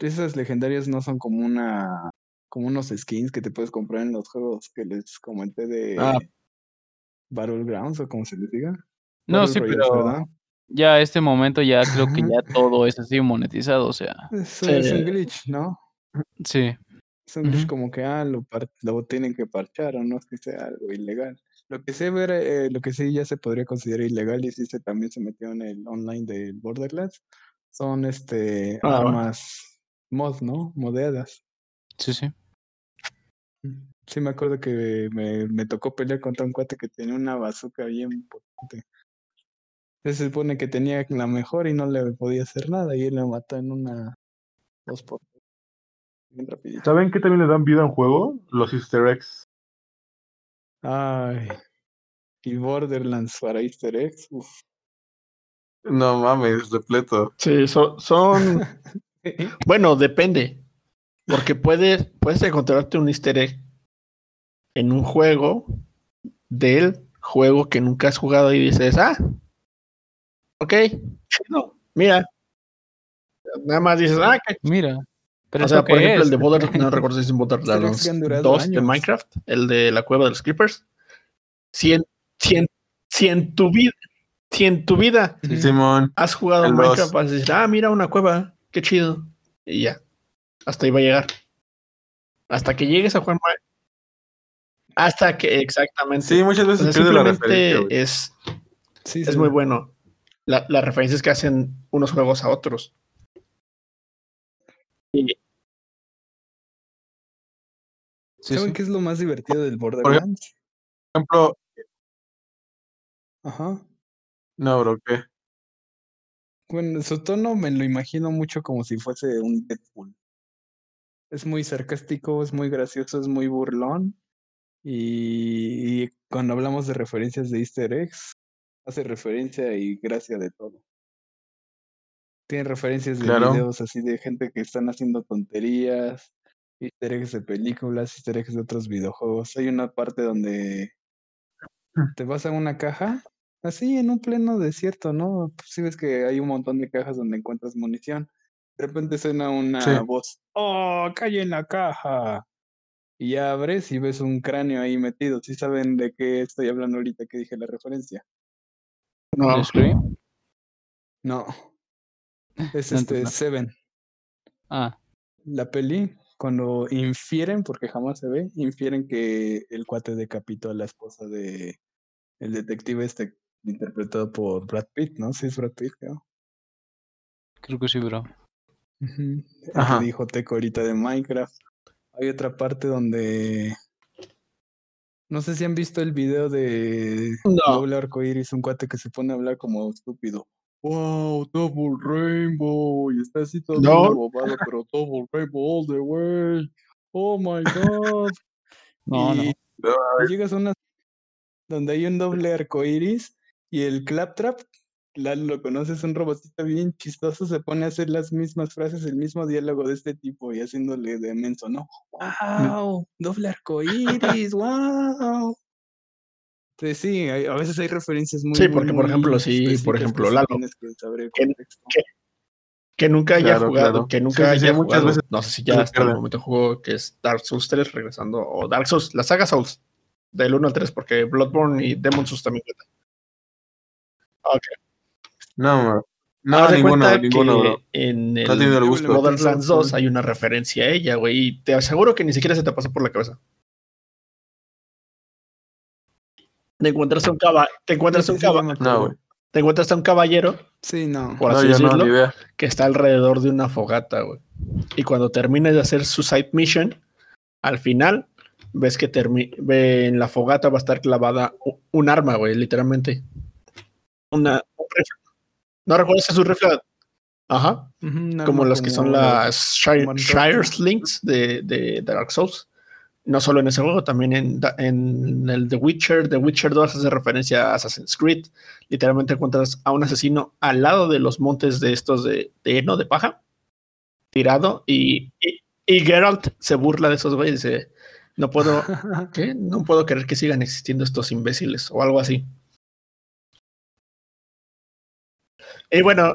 Esas legendarias no son como una. como unos skins que te puedes comprar en los juegos que les comenté de Ah. Battlegrounds o como se les diga. no, sí, pero ¿verdad? ya a este momento ya creo que ya todo es así monetizado, o sea, Es, un- es Sí. un glitch, ¿no? sí. Es un glitch como que ah, lo, lo tienen que parchar o no es que sea algo ilegal. Lo que sé ver, eh, lo que sí ya se podría considerar ilegal y sí se también se metió en el online del Borderlands son este Ah, bueno. armas mod, ¿no? Modeadas. Sí, sí. Sí me acuerdo que me, me tocó pelear contra un cuate que tenía una bazooka bien potente. Entonces se supone que tenía la mejor y no le podía hacer nada y él me mató en una dos por bien rapidito. ¿Saben qué también le dan vida a un juego? Los easter eggs. Ay. Y Borderlands para Easter eggs. uf. No mames, repleto. Sí, so- son. <laughs> Bueno, depende. Porque puedes, puedes encontrarte un easter egg en un juego del juego que nunca has jugado y dices, ah, ok, chido, mira. Nada más dices, ah, qué Mira. Pero O ¿esto sea, por ejemplo, es? el de Border, no <laughs> recuerdo si es en Borderlands eggs que han durado 2 de. Minecraft, el de la cueva de los creepers. Si en, si en, si en tu vida, si en tu vida. Simón. has jugado Minecraft, vas a decir, ah, mira una cueva, qué chido. Y ya. Hasta ahí va a llegar. Hasta que llegues a jugar Minecraft. Hasta que, exactamente. Sí, muchas O veces sea, pierde la referencia, simplemente güey. es, Sí, es sí. muy bueno. La- las referencias que hacen unos juegos a otros. Y- ¿Saben sí. qué es lo más divertido del Borderlands? Por ejemplo, Ajá. no, bro, ¿qué? Bueno, su tono me lo imagino mucho como si fuese un Deadpool. Es muy sarcástico, es muy gracioso, es muy burlón. Y, y cuando hablamos de referencias de easter eggs, hace referencia y gracia de todo. Tiene referencias de Claro. videos así de gente que están haciendo tonterías, easter eggs de películas, easter eggs de otros videojuegos. Hay una parte donde te vas a una caja, así en un pleno desierto, ¿no? Pues sí ves que hay un montón de cajas donde encuentras munición. De repente suena una Sí. voz, ¡Oh, calle en la caja! Y ya abres y ves un cráneo ahí metido. ¿Sí saben de qué estoy hablando ahorita que dije la referencia? No, ¿De Scream? No. <laughs> Es No, este. Seven. Ah, La peli, cuando infieren, porque jamás se ve, infieren que el cuate decapitó a la esposa de el detective este interpretado por Brad Pitt, ¿no? Sí es Brad Pitt, creo. creo que sí, bro. Ajá. dijo Teco ahorita de Minecraft. Hay otra parte donde no sé si han visto el video de No. Doble Arco Iris, un cuate que se pone a hablar como estúpido. Wow, Double Rainbow. Y está así todo No. bien abobado, pero Double Rainbow all the way. Oh my god. No, no. y y llegas a una donde hay un doble arco iris y el Claptrap, Lalo lo conoces, un robotito bien chistoso, se pone a hacer las mismas frases, el mismo diálogo de este tipo y haciéndole de menso, ¿no? ¡Wow! Doble arco iris, ¡wow! Entonces, sí, hay- a veces hay referencias muy Sí, porque, por ejemplo, sí, por ejemplo, que sí Lalo, que saber el que- contexto. que nunca haya Claro, jugado, claro. que Sí, nunca sí, sí, haya muchas jugado, veces no sé si ya hasta el momento jugó que es Dark Souls 3 regresando, o Dark Souls, la saga Souls, del 1 al 3, porque Bloodborne y Demon's Souls también cuentan. No, bro. no, Haz ninguno, cuenta ninguno, que bro. en el el gusto. Borderlands Souls, 2 sí. hay una referencia a ella, güey, y te aseguro que ni siquiera se te pasó por la cabeza. Te encuentras a un, caba te encuentras un, No, te encuentras a un caballero, Sí, no. por No, así no, decirlo, que está alrededor de una fogata, güey. Y cuando termines de hacer su side mission, al final ves que ve en la fogata va a estar clavada un arma, güey, literalmente. Una un rifle. No recuerdas si es un rifle. Ajá. Como las que son las Shire, Shire. Links de, de Dark Souls. No solo en ese juego, también en, el The Witcher. The Witcher 2 hace referencia a Assassin's Creed. Literalmente encuentras a un asesino al lado de los montes de estos de, de heno, de paja, tirado. Y, y, y Geralt se burla de esos güeyes. Dice: No puedo, <laughs> ¿qué? No puedo creer que sigan existiendo estos imbéciles o algo así. Y bueno,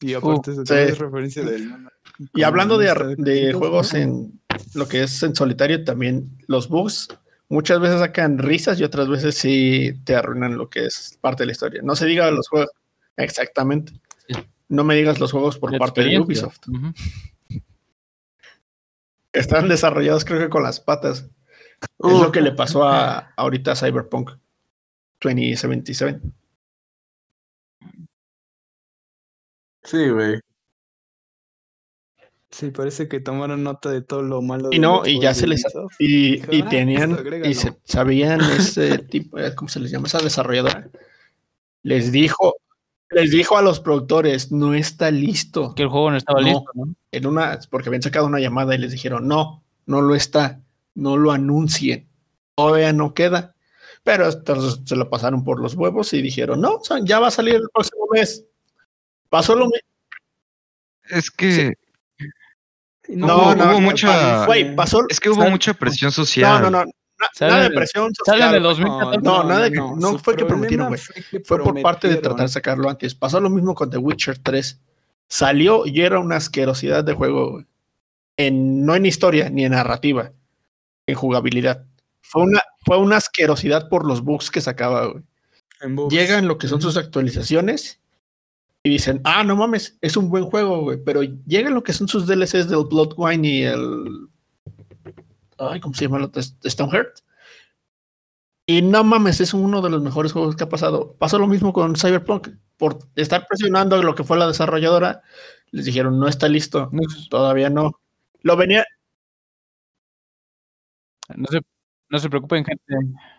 Y aparte Uh, se sí. referencia del <laughs> Y hablando de, de juegos en lo que es en solitario, también los bugs muchas veces sacan risas y otras veces sí te arruinan lo que es parte de la historia. No se diga los juegos. Exactamente. Sí. No me digas los juegos por La parte de. Ubisoft. Están desarrollados creo que con las patas. es Uh, lo que le pasó a ahorita a Cyberpunk 2077. Sí, güey. Sí, parece que tomaron nota de todo lo malo. Y de no, los y ya se les y, Dijo, y "Ah, tenían esto agrégalo". y se, sabían ese <laughs> tipo, eh, ¿cómo se les llama? Esa desarrolladora. Les dijo, les dijo a los productores, no está listo. Que el juego no estaba No. listo, ¿no? En una, porque habían sacado una llamada y les dijeron, no, no lo está, no lo anuncien, todavía no queda. Pero entonces se lo pasaron por los huevos y dijeron, no, ya va a salir el próximo mes. Pasó lo mismo. Es que, No, hubo- no, hubo no, mucha- pasó. es que hubo ¿Sabes? mucha presión No, social. no, no. Sale nada de de- presión Sale social. en el güey. 2014. No, nada de que- no su fue que prometieron, güey. fue por parte de tratar de sacarlo antes. Pasó lo mismo con The Witcher 3. Salió y era una asquerosidad de juego, güey. En, no en historia ni en narrativa, en jugabilidad. Fue una, fue una asquerosidad por los bugs que sacaba, güey. Llegan lo que son sus actualizaciones y dicen, ah, no mames, es un buen juego, güey. Pero llegan lo que son sus DLCs del Bloodwine y el. Ay, ¿cómo se llama el otro? Stoneheart. Y no mames, es uno de los mejores juegos que ha pasado. Pasó lo mismo con Cyberpunk. Por estar presionando lo que fue la desarrolladora, les dijeron, no está listo, No, todavía no. Lo venía, no se, no se preocupen, gente.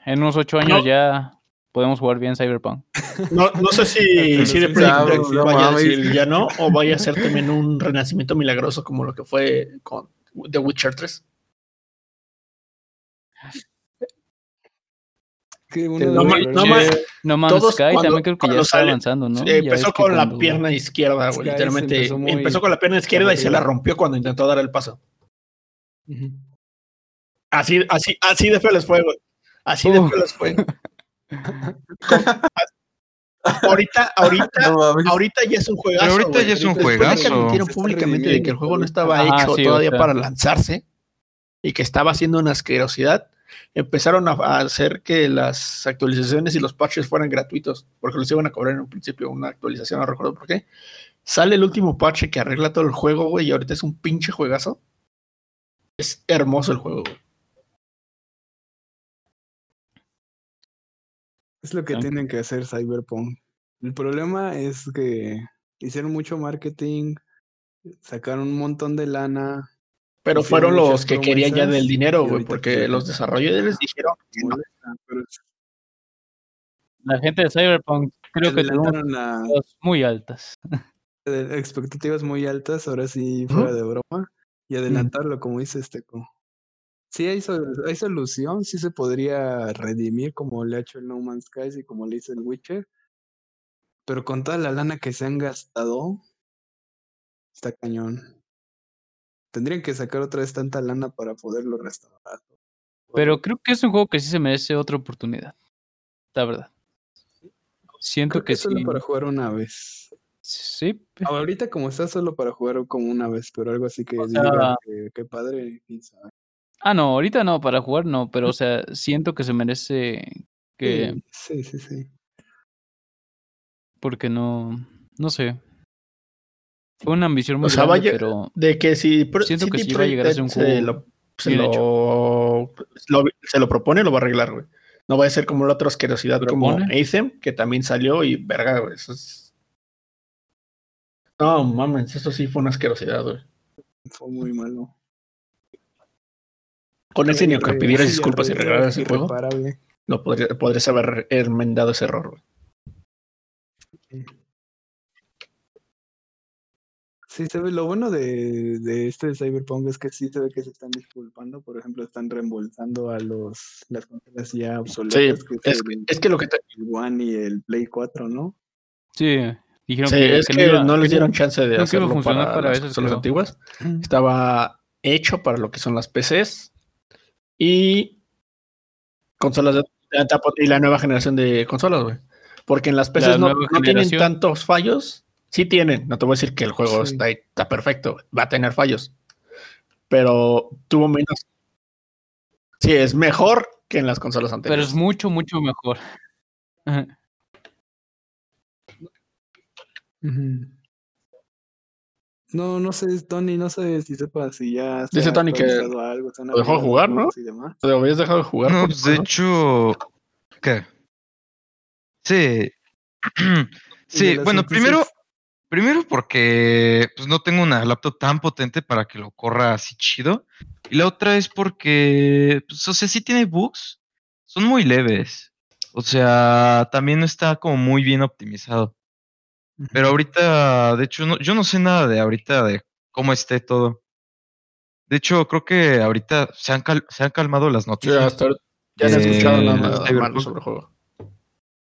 En unos ocho años No. ya podemos jugar bien Cyberpunk. No, no sé si, <laughs> si de no vaya a decir ya no, o vaya a ser también un renacimiento milagroso como lo que fue con The Witcher 3. Que uno No de los no Todos Sky cuando- también creo que ya está sale- avanzando, ¿no? Eh, empezó con la cuando- pierna izquierda, güey. Literalmente empezó muy empezó con la pierna izquierda y se la rompió cuando intentó dar el paso. Así, así, así de feo les fue, güey. Así de feo les fue. <laughs> <laughs> ahorita, ahorita, No ahorita ya es un juegazo. Pero ahorita ya es un Después de que juegazo. está públicamente de que el juego no estaba hecho sí, todavía o sea. para lanzarse y que estaba haciendo una asquerosidad, empezaron a, a hacer que las actualizaciones y los patches fueran gratuitos, porque los iban a cobrar en un principio una actualización, no recuerdo por qué. Sale el último parche que arregla todo el juego, güey, y ahorita es un pinche juegazo. Es hermoso el juego, güey. Es lo que Ah. tienen que hacer Cyberpunk. El problema es que hicieron mucho marketing, sacaron un montón de lana. Pero fueron los que querían ya del dinero, güey, porque los desarrolladores dijeron que no. La gente de Cyberpunk creo que tuvo adelantaron la, expectativas muy altas. expectativas muy altas, ahora sí fuera de broma, y adelantarlo, como dice Esteco. Sí hay, sol- hay solución, sí se podría redimir como le ha hecho el No Man's Sky y como le hizo el Witcher, pero con toda la lana que se han gastado, está cañón. Tendrían que sacar otra vez tanta lana para poderlo restaurar. Pero creo que es un juego que sí se merece otra oportunidad. La verdad. Siento Creo que que solo sí. para jugar una vez. Sí, Ahorita como está solo para jugar como una vez, pero algo así que O diga sea- que, que padre, quién sabe. Ah, no, ahorita no, para jugar no, pero o <laughs> sea, siento que se merece que. Sí, sí, sí. Porque no. No sé. Fue una ambición muy O sea, grande, vaya- pero. De que si Siento que sí va a llegar a ser un Projekt se juego lo, se, lo, lo- se lo propone, lo va a arreglar, güey. No va a ser como la otra asquerosidad como. Anthem, que también salió y verga, güey. Eso es... No, mames, eso sí fue una asquerosidad, güey. Fue muy malo. Con ese ni aunque pidieras sí, disculpas y regalaras el juego, no podría, podrías haber enmendado ese error, güey. Sí, se ve, lo bueno de, de este Cyberpunk es que sí se ve que se están disculpando. Por ejemplo, están reembolsando a los las consolas ya Sí, obsoletas, que es, es que lo que te- el One y el Play 4, ¿no? Sí, dijeron sí, que, es que que, iba- no les que dieron chance de que a hacerlo funcionar para, para las eso, consolas creo. antiguas. Estaba hecho para lo que son las PCs y consolas de, etapa- y la nueva generación de consolas, güey. Porque en las PCs no, tienen tantos fallos. Sí tienen, no te voy a decir que el juego Sí. está, está perfecto, va a tener fallos. Pero tuvo menos. Sí, es mejor que en las consolas Pero anteriores. es mucho, mucho mejor. Ajá. No, no sé, Tony, no sé si sepa si ya se Dice ha Tony que algo, se lo dejó jugar, ¿no? bugs y demás. ¿Te habías dejado de jugar? No, pues de hecho. ¿Qué? Sí. <clears throat> Sí, bueno, primero, primero porque pues, no tengo una laptop tan potente para que lo corra así chido. Y la otra es porque, pues, o sea, sí tiene bugs. Son muy leves. O sea, también no está como muy bien optimizado. Pero ahorita, de hecho, no, yo no sé nada de ahorita de cómo esté todo. De hecho, creo que ahorita se han, cal- se han calmado las Sí, noticias. ya no he escuchado de nada malo Cyberpunk. sobre el juego.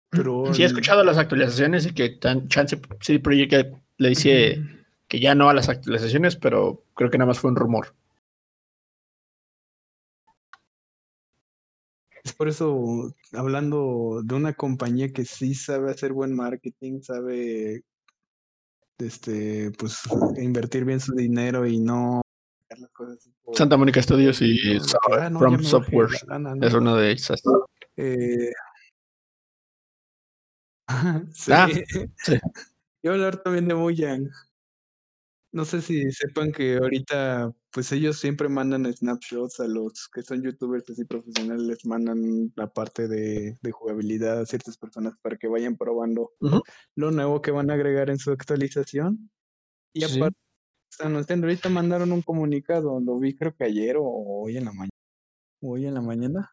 pero Sí, he escuchado las actualizaciones y que tan, Chance CD Projekt le dice que ya no a las actualizaciones, pero creo que nada más fue un rumor. Por eso, hablando de una compañía que sí sabe hacer buen marketing, sabe este, pues, invertir bien su dinero y no sacar las cosas así por- Santa Mónica Studios y ah, no, From Software la lana, ¿no? es una de esas. Eh, sí. <laughs> Ah, sí. <laughs> Yo hablar también de Mojang. No sé si sepan que ahorita, pues ellos siempre mandan snapshots a los que son youtubers así profesionales, les mandan la parte de, de jugabilidad a ciertas personas para que vayan probando lo nuevo que van a agregar en su actualización. Y Sí. aparte, anunciando, ahorita mandaron un comunicado, lo vi creo que ayer o hoy en la mañana, hoy en la mañana,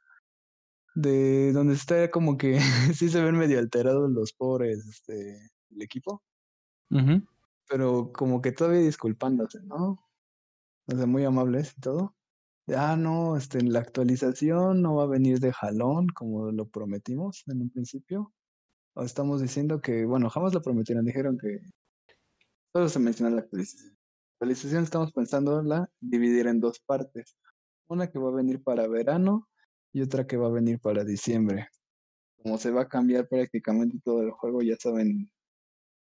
de donde está como que <laughs> sí se ven medio alterados los pobres, este, el equipo Ujú. Pero como que todavía disculpándose, ¿no? o sea, muy amables y todo. Ah, no, este, la actualización no va a venir de jalón como lo prometimos en un principio. O estamos diciendo que, bueno, jamás lo prometieron, dijeron que solo se menciona la actualización. La actualización estamos pensando la dividir en dos partes. Una que va a venir para verano y otra que va a venir para diciembre. Como se va a cambiar prácticamente todo el juego, ya saben,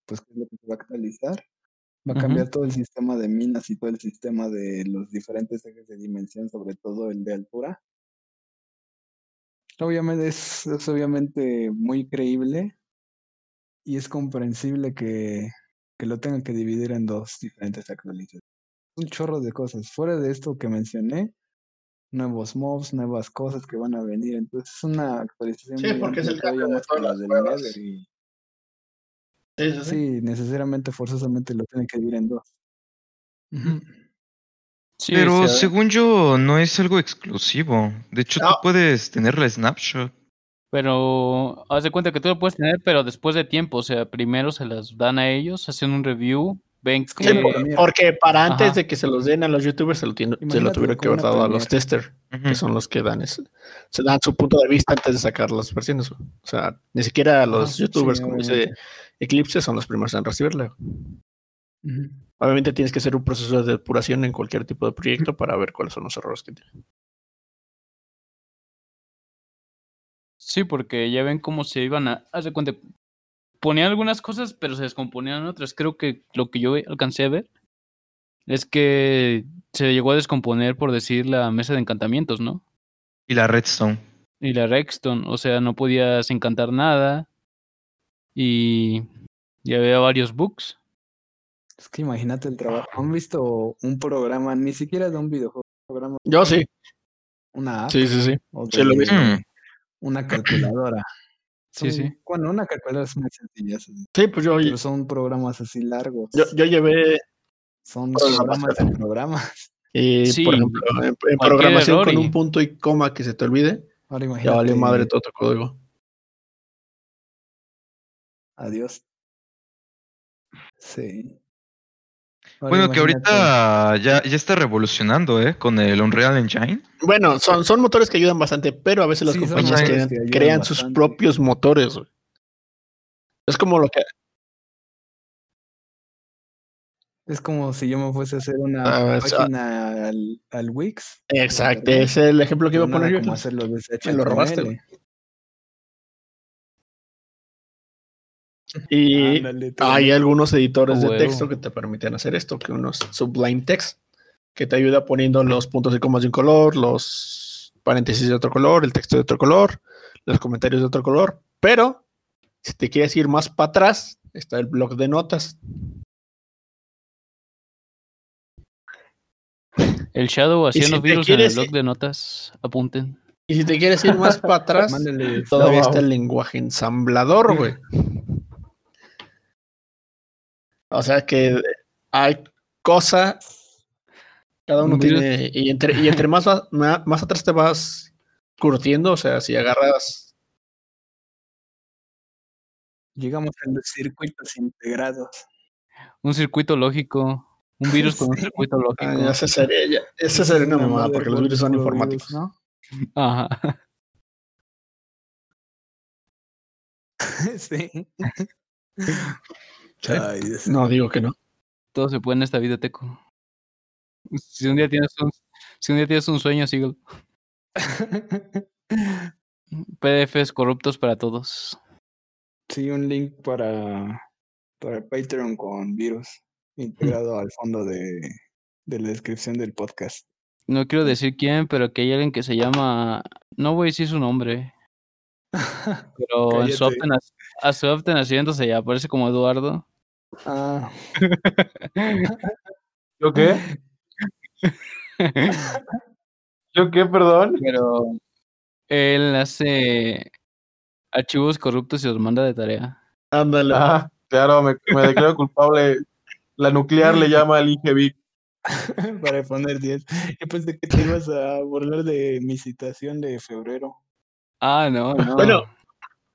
pues qué es lo que se va a actualizar. Va a cambiar todo el sistema de minas y todo el sistema de los diferentes ejes de dimensión, sobre todo el de altura. Obviamente es, es obviamente muy creíble y es comprensible que, que lo tengan que dividir en dos diferentes actualizaciones. Un chorro de cosas. Fuera de esto que mencioné, nuevos mobs, nuevas cosas que van a venir. Entonces es una actualización Sí, muy porque es el cambio de todas la las del y Sí, sí, necesariamente, forzosamente lo tienen que dividir en dos. Sí, Pero según yo, no es algo exclusivo. De hecho, No. tú puedes tener la snapshot. pero haz de cuenta que tú lo puedes tener, pero después de tiempo. O sea, primero se las dan a ellos, hacen un review, ven Sí, porque para antes Ajá. de que se los den a los youtubers se lo, tiene- se lo Imagínate tuvieron que haber dado a los Premier. testers, Ujú. que son los que dan ese- se dan su punto de vista antes de sacar las versiones. O sea, ni siquiera los Ajá, sí, youtubers, como dice. Eclipse, son los primeros en recibirla. Obviamente tienes que hacer un proceso de depuración en cualquier tipo de proyecto para ver cuáles son los errores que tiene. Sí, porque ya ven cómo se iban a. Haz de cuenta. Ponían algunas cosas, pero se descomponían otras. Creo que lo que yo alcancé a ver es que se llegó a descomponer, por decir, la mesa de encantamientos, ¿no? Y la redstone. Y la Rexton, o sea, no podías encantar nada. Y ya había varios bugs. Es que imagínate el trabajo. ¿Han visto un programa, ni siquiera de un videojuego, programa, Yo sí, una app sí, sí, sí. o sí lo de visto. Mm. una calculadora? Sí, Son- sí. Bueno, una calculadora es muy sencilla, Sí, pues yo, pero son programas así largos. yo, yo llevé, Son programas programas de programas. <laughs> eh, Sí, por ejemplo, en, programación error con y- un punto y coma que se te olvide, Ahora ya imagínate. valió madre todo tu código. Adiós. Sí. Ahora Bueno, que ahorita ya, ya está revolucionando, ¿eh? Con el Unreal Engine. Bueno, son, son motores que ayudan bastante, pero a veces las Sí, compañías crean, que sus propios motores. güey. Es como lo que Es como si yo me fuese a hacer una Ah, página al, al Wix. Exacto, es el ejemplo que iba a poner yo. como hacerlo desde Me lo robaste, HTML. Y Ándale, hay ¿no? algunos editores de huevo. texto que te permiten hacer esto, que unos Sublime Text, que te ayuda poniendo los puntos y comas de un color, los paréntesis de otro color, el texto de otro color, los comentarios de otro color. Pero si te quieres ir más para atrás, está el blog de notas. El Shadow haciendo si virus en el blog de notas. Apunten. Y si te quieres ir más para <laughs> atrás, todavía está el lenguaje ensamblador, güey. <laughs> O sea que hay cosas, cada uno tiene, y entre, y entre más, va- más atrás te vas curtiendo, o sea, si agarras, Llegamos a los circuitos integrados. Un circuito lógico. Un <laughs> virus con un circuito lógico. ah, ya se sería, ya, esa sería una mamada, porque los virus son informáticos. virus, ¿no? Ajá. <laughs> sí. <laughs> Sí. Ay, Dios. No digo que no. Todo se puede en esta vida, Teco. Si un día tienes un, si un, día tienes un sueño, síguelo. <laughs> PDFs corruptos para todos. Sí, un link para, para Patreon con virus integrado <laughs> al fondo de, de la descripción del podcast. No quiero decir quién, pero que hay alguien que se llama. No voy a decir su nombre, <laughs> pero en su, nac- a su acta de nacimiento se aparece como Eduardo. Ah, <laughs> ¿Yo qué? <laughs> ¿Yo qué, perdón? Pero él hace archivos corruptos y los manda de tarea. Ándale. Ah, claro, me, me declaro culpable. La nuclear le llama al Ingevic. <laughs> para poner 10. Yo pensé que te ibas a burlar de mi citación de febrero. Ah, no, no. Bueno.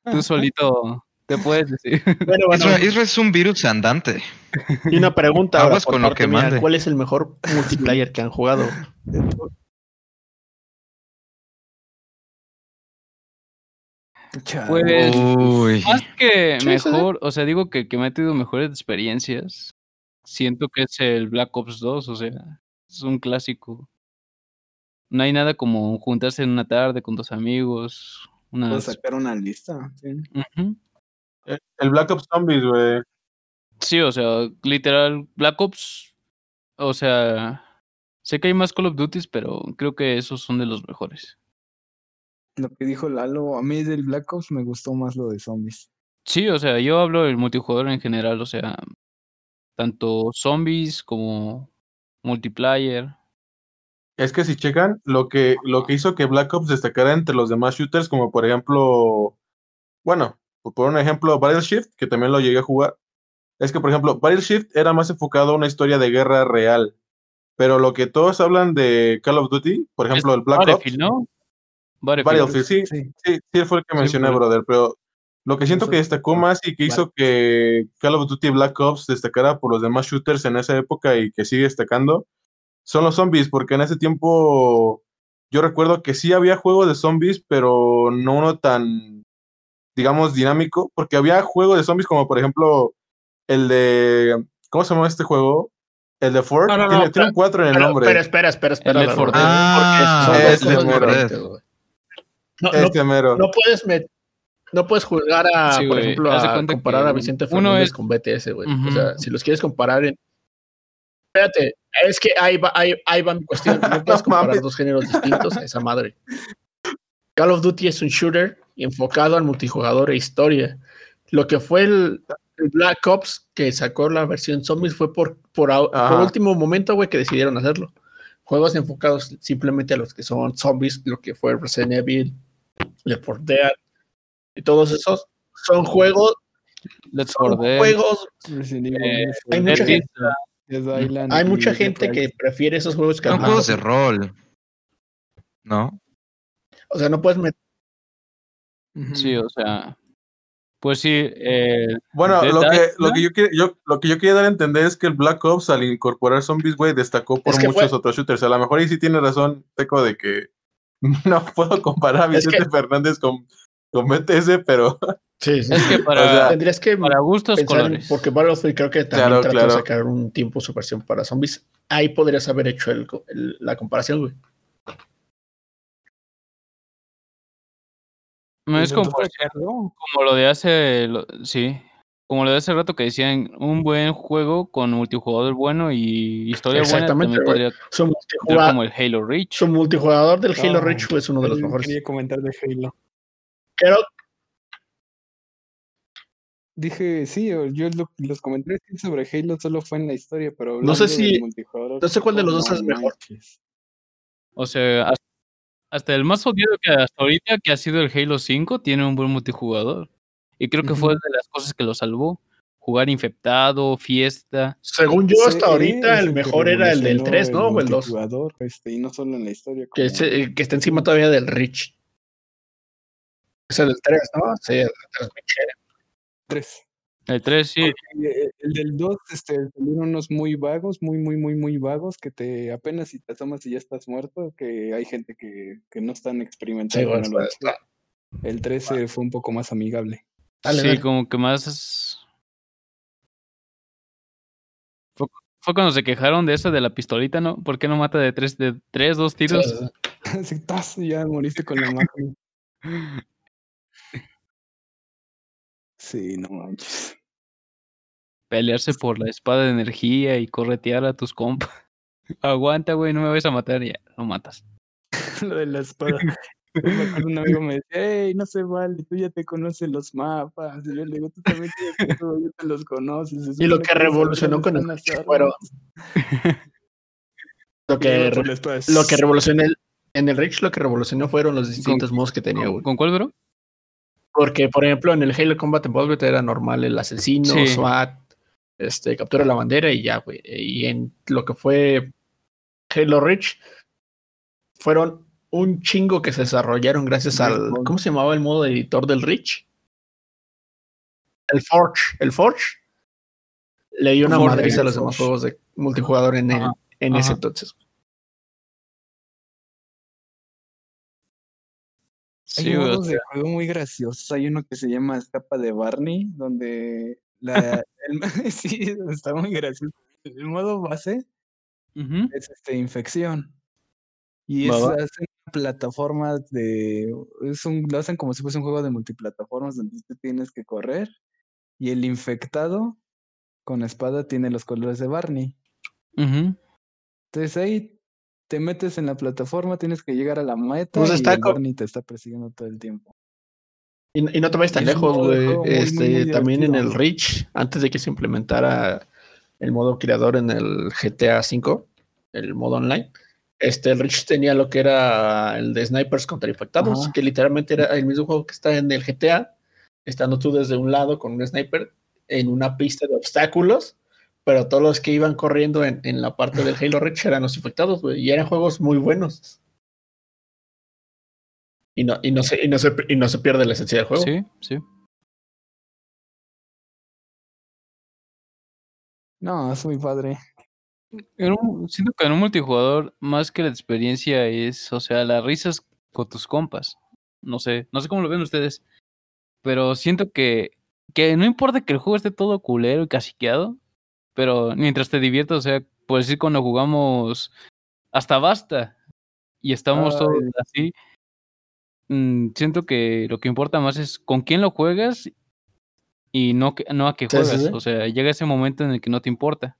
Tú solito te puedes decir. <laughs> Bueno, bueno, Isra, Isra es un virus andante. Y una pregunta ahora con lo que mía, mande. ¿cuál es el mejor multiplayer que han jugado? Pues, Uy. Más que mejor, o sea, digo que el que me ha tenido mejores experiencias, siento que es el Black Ops 2, o sea, es un clásico. No hay nada como juntarse en una tarde con tus amigos, Puedo unas... sacar una lista. sí. Ujú. El el Black Ops Zombies, güey. Sí, o sea, literal, Black Ops, o sea, sé que hay más Call of Duties, pero creo que esos son de los mejores. Lo que dijo Lalo, a mí del Black Ops me gustó más lo de zombies. Sí, o sea, yo hablo del multijugador en general, o sea, tanto zombies como multiplayer. Es que si checan, lo que, lo que hizo que Black Ops destacara entre los demás shooters, como por ejemplo, bueno, por un ejemplo, Battleshift, que también lo llegué a jugar, es que, por ejemplo, Battleshift era más enfocado a una historia de guerra real. Pero lo que todos hablan de Call of Duty, por ejemplo, el Black Ops, Battlefield, ¿no? Battlefield. Battlefield, sí, Sí. sí, sí, fue el que Sí, mencioné, pero- brother, pero lo que siento Eso que es destacó más y que hizo que Call of Duty Black Ops destacara por los demás shooters en esa época y que sigue destacando, son los zombies, porque en ese tiempo yo recuerdo que sí había juegos de zombies, pero no uno tan, digamos, dinámico, porque había juegos de zombies como por ejemplo el de, ¿cómo se llama este juego? El de Ford, No, no, no, tiene, pero- un 4 en el Pero, nombre. espera, espera, espera, 4 Lalo, Dead. Ah, porque son mero. No, no, este mero. no puedes met- no puedes jugar a, Sí, por ejemplo, de a comparar que a Vicente uno Fernández es- con BTS, güey. O sea, si los quieres comparar en... Espérate, es que ahí va, ahí, ahí va mi cuestión. <laughs> No puedes No comparar mames. dos géneros distintos a esa madre. Call of Duty es un shooter enfocado al multijugador e historia. Lo que fue el, el Black Ops que sacó la versión zombies fue por, por, último momento, güey, que decidieron hacerlo. Juegos enfocados simplemente a los que son zombies, lo que fue Resident Evil, Left 4 Dead, y todos esos son juegos, Let's son juegos. Eh, hay mucha gente- Hay mucha gente que prefiere esos juegos que Son juegos de rol. ¿No? O sea, no puedes meter. Sí, o sea, pues sí, eh, Bueno, lo que, Island. lo, que yo quiero, yo, lo que yo quería dar a entender es que el Black Ops al incorporar zombies, güey, destacó por Es que muchos fue- otros shooters. A lo mejor ahí sí tiene razón, Teco, de que <laughs> no puedo comparar a Vicente que- Fernández con, con BTS, pero <laughs> Sí, sí. es que para, O sea, Tendrías que para gustos en- colores. porque Battlefield creo que también Claro, trató claro. de sacar un tiempo su versión para zombies. Ahí podrías haber hecho el- el- la comparación, güey. No es como, Intentó por ejemplo, como lo de hace, lo- sí, como lo de hace rato que decían, un buen juego con multijugador bueno y historia buena Exactamente, entrar multijugador, como el Halo Reach. su multijugador del Halo Ah, Reach es uno de los mejores. Quería comentar de Halo. Creo, Dije, sí, yo lo- los comentarios sobre Halo solo fue en la historia, pero No sé si- no sé cuál de los no dos es mejor. O sea, hasta, hasta el más odiado que hasta ahorita, que ha sido el Halo 5, tiene un buen multijugador. Y creo que fue Ujú. de las cosas que lo salvó. Jugar infectado, fiesta. según yo, hasta CE ahorita el mejor era el del revolucionó 3, ¿no? O el 2. multijugador, Este, y no solo en la historia. Que, que está encima todavía del Reach. Es el del 3, ¿no? Sí, el del 3 muy chévere. tres. El 3 sí. Porque eh, El del 2 este, salieron unos muy vagos, muy, muy, muy, muy vagos, que te apenas si te asomas y ya estás muerto, que hay gente que, que no están Sí, experimentados güey, con el está- está- El 13 fue un poco más amigable. Dale, sí, dale. como que más. Fue, fue cuando se quejaron de eso de la pistolita, ¿no? ¿Por qué no mata de tres, de tres, dos tiros? Sí, sí, sí. <laughs> Ya moriste con la máquina. <laughs> Sí, no manches. Pelearse por la espada de energía y corretear a tus compas. <laughs> Aguanta, güey, no me vas a matar, ya, lo matas. <laughs> Lo de la espada. <laughs> Un amigo me decía, hey, no se vale, tú ya te conoces los mapas. Y yo le digo, tú también tienes todo, ya te los conoces. Y lo que revolucionó con el están las Reach armas". fueron- Lo que, lo que revolucionó el- en el Reach lo que revolucionó fueron los distintos modos que tenía, ¿Con, güey. con cuál, bro? Porque, por ejemplo, en el Halo Combat Evolved era normal el asesino, Sí. SWAT, este, captura la bandera y ya, güey. Y en lo que fue Halo Reach, fueron un chingo que se desarrollaron gracias al. ¿Cómo se llamaba el modo editor del Reach? El Forge. El Forge. Le dio una madriza a los demás juegos de multijugador en, el- en ese ajá. Hay o modos sea, de juego muy graciosos. Hay uno que se llama Escapa de Barney, donde la, el- <laughs> sí, está muy gracioso. El modo base es este, infección. Y es hacen plataformas de. Es un, lo hacen como si fuese un juego de multiplataformas donde tú tienes que correr. Y el infectado con espada tiene los colores de Barney. Entonces ahí te metes en la plataforma, tienes que llegar a la meta Pues y está el te está persiguiendo todo el tiempo. Y, y no te vayas tan Es lejos, güey. juego muy, muy, Este, también en el. Reach, antes de que se implementara el modo creador en el GTA V, el modo online, este, el Reach tenía lo que era el de snipers contra infectados, Ajá. que literalmente era el mismo juego que está en el GTA, estando tú desde un lado con un sniper en una pista de obstáculos, pero todos los que iban corriendo en, en la parte del Halo Reach eran los infectados, güey, y eran juegos muy buenos. Y no, y no, se, y, no se, y no se pierde la esencia del juego. Sí, sí. No, es muy padre. En un- siento que en un multijugador, más que la experiencia, es, o sea, las risas con tus compas. No sé, no sé cómo lo ven ustedes. Pero siento que, que no importa que el juego esté todo culero y casiqueado, pero mientras te diviertas, o sea, por decir cuando jugamos hasta basta y estamos todos así, mm, siento que lo que importa más es con quién lo juegas y no, que- no a qué Sí, sí, juegas. sí. O sea, llega ese momento en el que no te importa.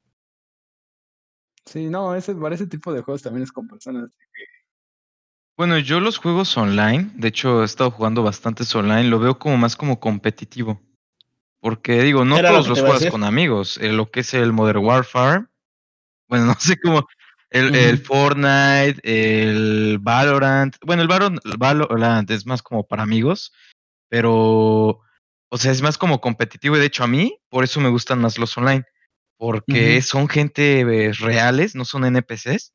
Sí, no, ese, para ese tipo de juegos también es con personas. Bueno, yo los juegos online, de hecho he estado jugando bastantes online, lo veo como más como competitivo. Porque digo, no Era todos los juegas con amigos. eh, lo que es el Modern Warfare, bueno, <laughs> no sé cómo, el. Fortnite, el Valorant. Bueno, el Valorant, el Valorant es más como para amigos, pero, o sea, es más como competitivo. Y de hecho, a mí, por eso me gustan más los online. Porque son gente eh, reales, no son NPCs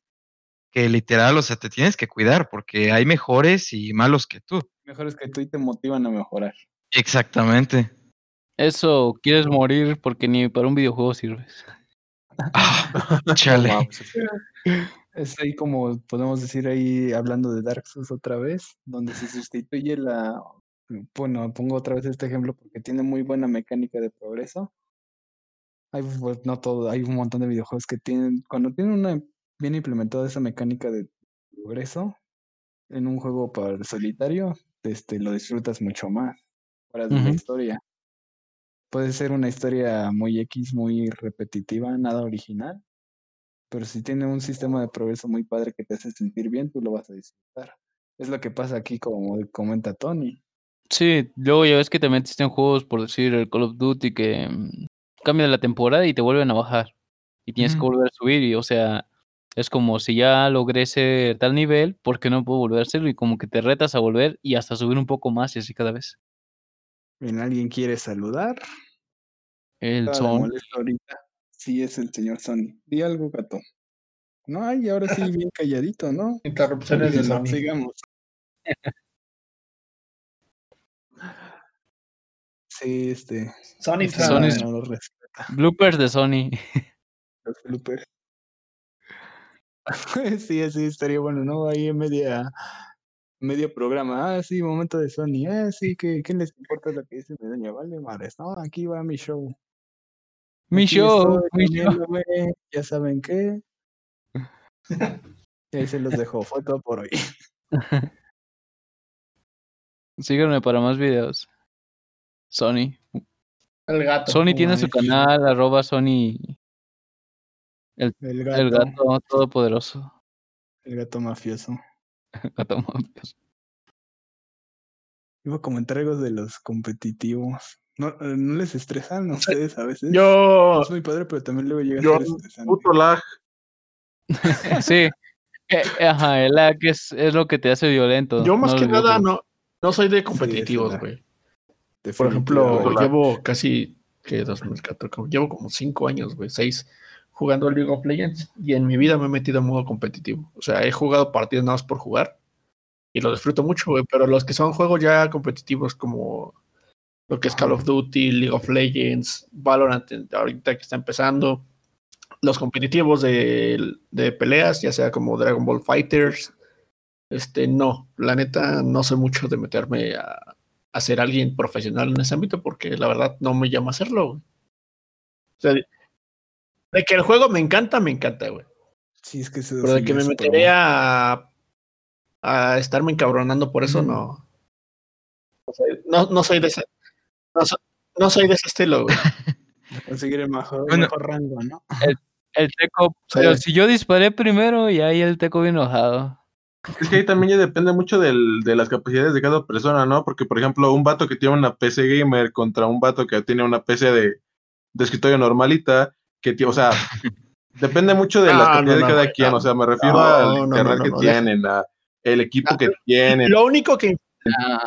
que literal, o sea, te tienes que cuidar porque hay mejores y malos que tú. Mejores que tú y te motivan a mejorar. Exactamente. Eso, quieres morir porque ni para un videojuego sirves. Ah, <laughs> chale. Mames. Es ahí como podemos decir ahí hablando de Dark Souls otra vez, donde se sustituye la... Bueno, pongo otra vez este ejemplo porque tiene muy buena mecánica de progreso. Hay, pues, no todo, hay un montón de videojuegos que tienen, cuando tienen una bien implementada esa mecánica de progreso en un juego para el solitario, este, lo disfrutas mucho más fuera de la Ujú. historia. Puede ser una historia muy X, muy repetitiva, nada original, pero si tiene un sistema de progreso muy padre que te hace sentir bien, tú lo vas a disfrutar. Es lo que pasa aquí, como comenta Tony. Sí, luego ya ves que te metiste en juegos, por decir, el Call of Duty, que mm, cambia la temporada y te vuelven a bajar. Y tienes que volver a subir. Y, o sea, es como si ya logré ser tal nivel, ¿por qué no puedo volver a hacerlo? Y como que te retas a volver y hasta subir un poco más y así cada vez. Bien, ¿alguien quiere saludar? El Estaba de son. molesto ahorita. Sí, es el señor Sony. Di algo, gato. No, ay, ahora sí, bien calladito, ¿no? Interrupciones de Bueno, Sony. Sigamos. Sí, este. Sony Trump. Sony no lo respeta. Bloopers de Sony. <laughs> Los bloopers. <laughs> sí, así estaría bueno, ¿no? Ahí en media, medio programa. Ah, sí, momento de Sony. Ah, sí, ¿qué, qué les importa lo que dice mi doña? Vale, madres. No, aquí va mi show. Mi Aquí show, <laughs> mi show. Ya saben qué. Y ahí se los dejo. Fue todo por hoy. <laughs> Síganme para más videos. Sony. El gato. Sony tiene su canal, arroba Sony, El gato, el gato todopoderoso. el gato mafioso. <laughs> Gato mafioso. Iba a comentar algo de los competitivos. ¿No, eh, ¿no les estresan a ustedes a veces? Yo, Es muy padre, pero también luego llega yo, a ser estresante. puto lag. <laughs> Sí. Eh, eh, ajá, el lag es, es lo que te hace violento. Yo más no que nada no, no soy de competitivos, güey. Por ejemplo, llevo casi que 2014, como- llevo como cinco años, güey, seis jugando League of Legends y en mi vida me he metido en modo competitivo. O sea, he jugado partidos nada más por jugar y lo disfruto mucho, güey, pero los que son juegos ya competitivos como lo que es Call of Duty, League of Legends, Valorant, ahorita que está empezando, los competitivos de, de peleas, ya sea como Dragon Ball Fighters, este, no, la neta no sé mucho de meterme a, a ser alguien profesional en ese ámbito porque la verdad no me llama hacerlo. güey. O sea, de, que el juego me encanta, me encanta, güey. Sí, es que eso Pero de que me meteré a, a estarme encabronando por eso, no. No soy, no, no soy de ese. No, so- no soy de ese estilo, güey. <laughs> conseguir el mejor, Bueno. mejor rango, ¿no? El Teco, <laughs> Sí. pero si yo disparé primero y ahí el Teco bien enojado. Es que ahí también ya depende mucho del, de las capacidades de cada persona, ¿no? Porque, por ejemplo, un vato que tiene una PC gamer contra un vato que tiene una PC de, de escritorio normalita, que, o sea, depende mucho de las Ah, no, de cada no. quien. O sea, me refiero al no, que tienen, la- el equipo Ah, que tienen, Lo único que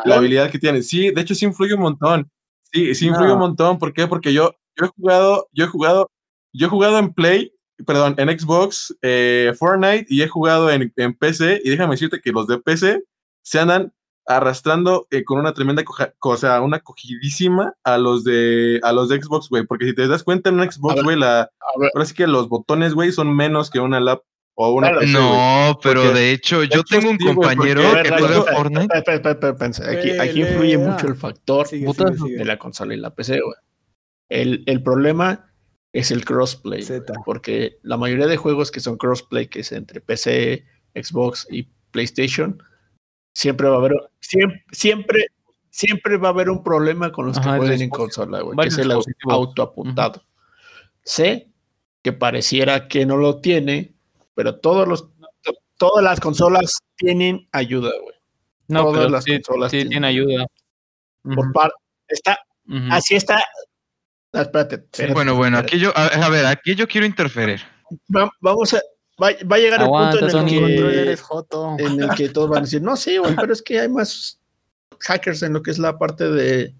la habilidad que tienen. Sí, de hecho sí influye un montón. Sí, sí influye un montón. ¿Por qué? Porque yo, yo he jugado, yo he jugado, yo he jugado en Play, perdón, en Xbox, eh, Fortnite y he jugado en, en PC. Y déjame decirte que los de PC se andan arrastrando eh, con una tremenda coja- cosa, una cogidísima a los de a los de Xbox, güey. Porque si te das cuenta en Xbox, güey, la, ahora sí que los botones, güey, son menos que una lap o una Claro. PC, güey. No, pero Porque- de hecho, yo tengo un compañero porque- que juega Fortnite. Aquí, influye mucho el factor Sigue, Puta, sigue, sigue. de la consola y la PC, güey. El, el problema es el crossplay. Z. Porque la mayoría de juegos que son crossplay, que es entre PC, Xbox y PlayStation, siempre va a haber, siempre, siempre, siempre va a haber un problema con los que Ajá, jueguen es- en consola, güey, que es el autoapuntado. Sé que pareciera que no lo tiene, pero todos los, todas las consolas tienen ayuda, güey. no, todas pero las sí, consolas sí tienen- tiene ayuda. Por Ujú, par- está, ujú. así está. Ah, espérate, espérate, Bueno, bueno, aquí yo, a, a ver, aquí yo quiero interferir. Va- vamos a. Va, va a llegar Aguanta, el punto en el, que, eres joto. en el que todos van a decir, no, sí, güey, pero es que hay más hackers en lo que es la parte de,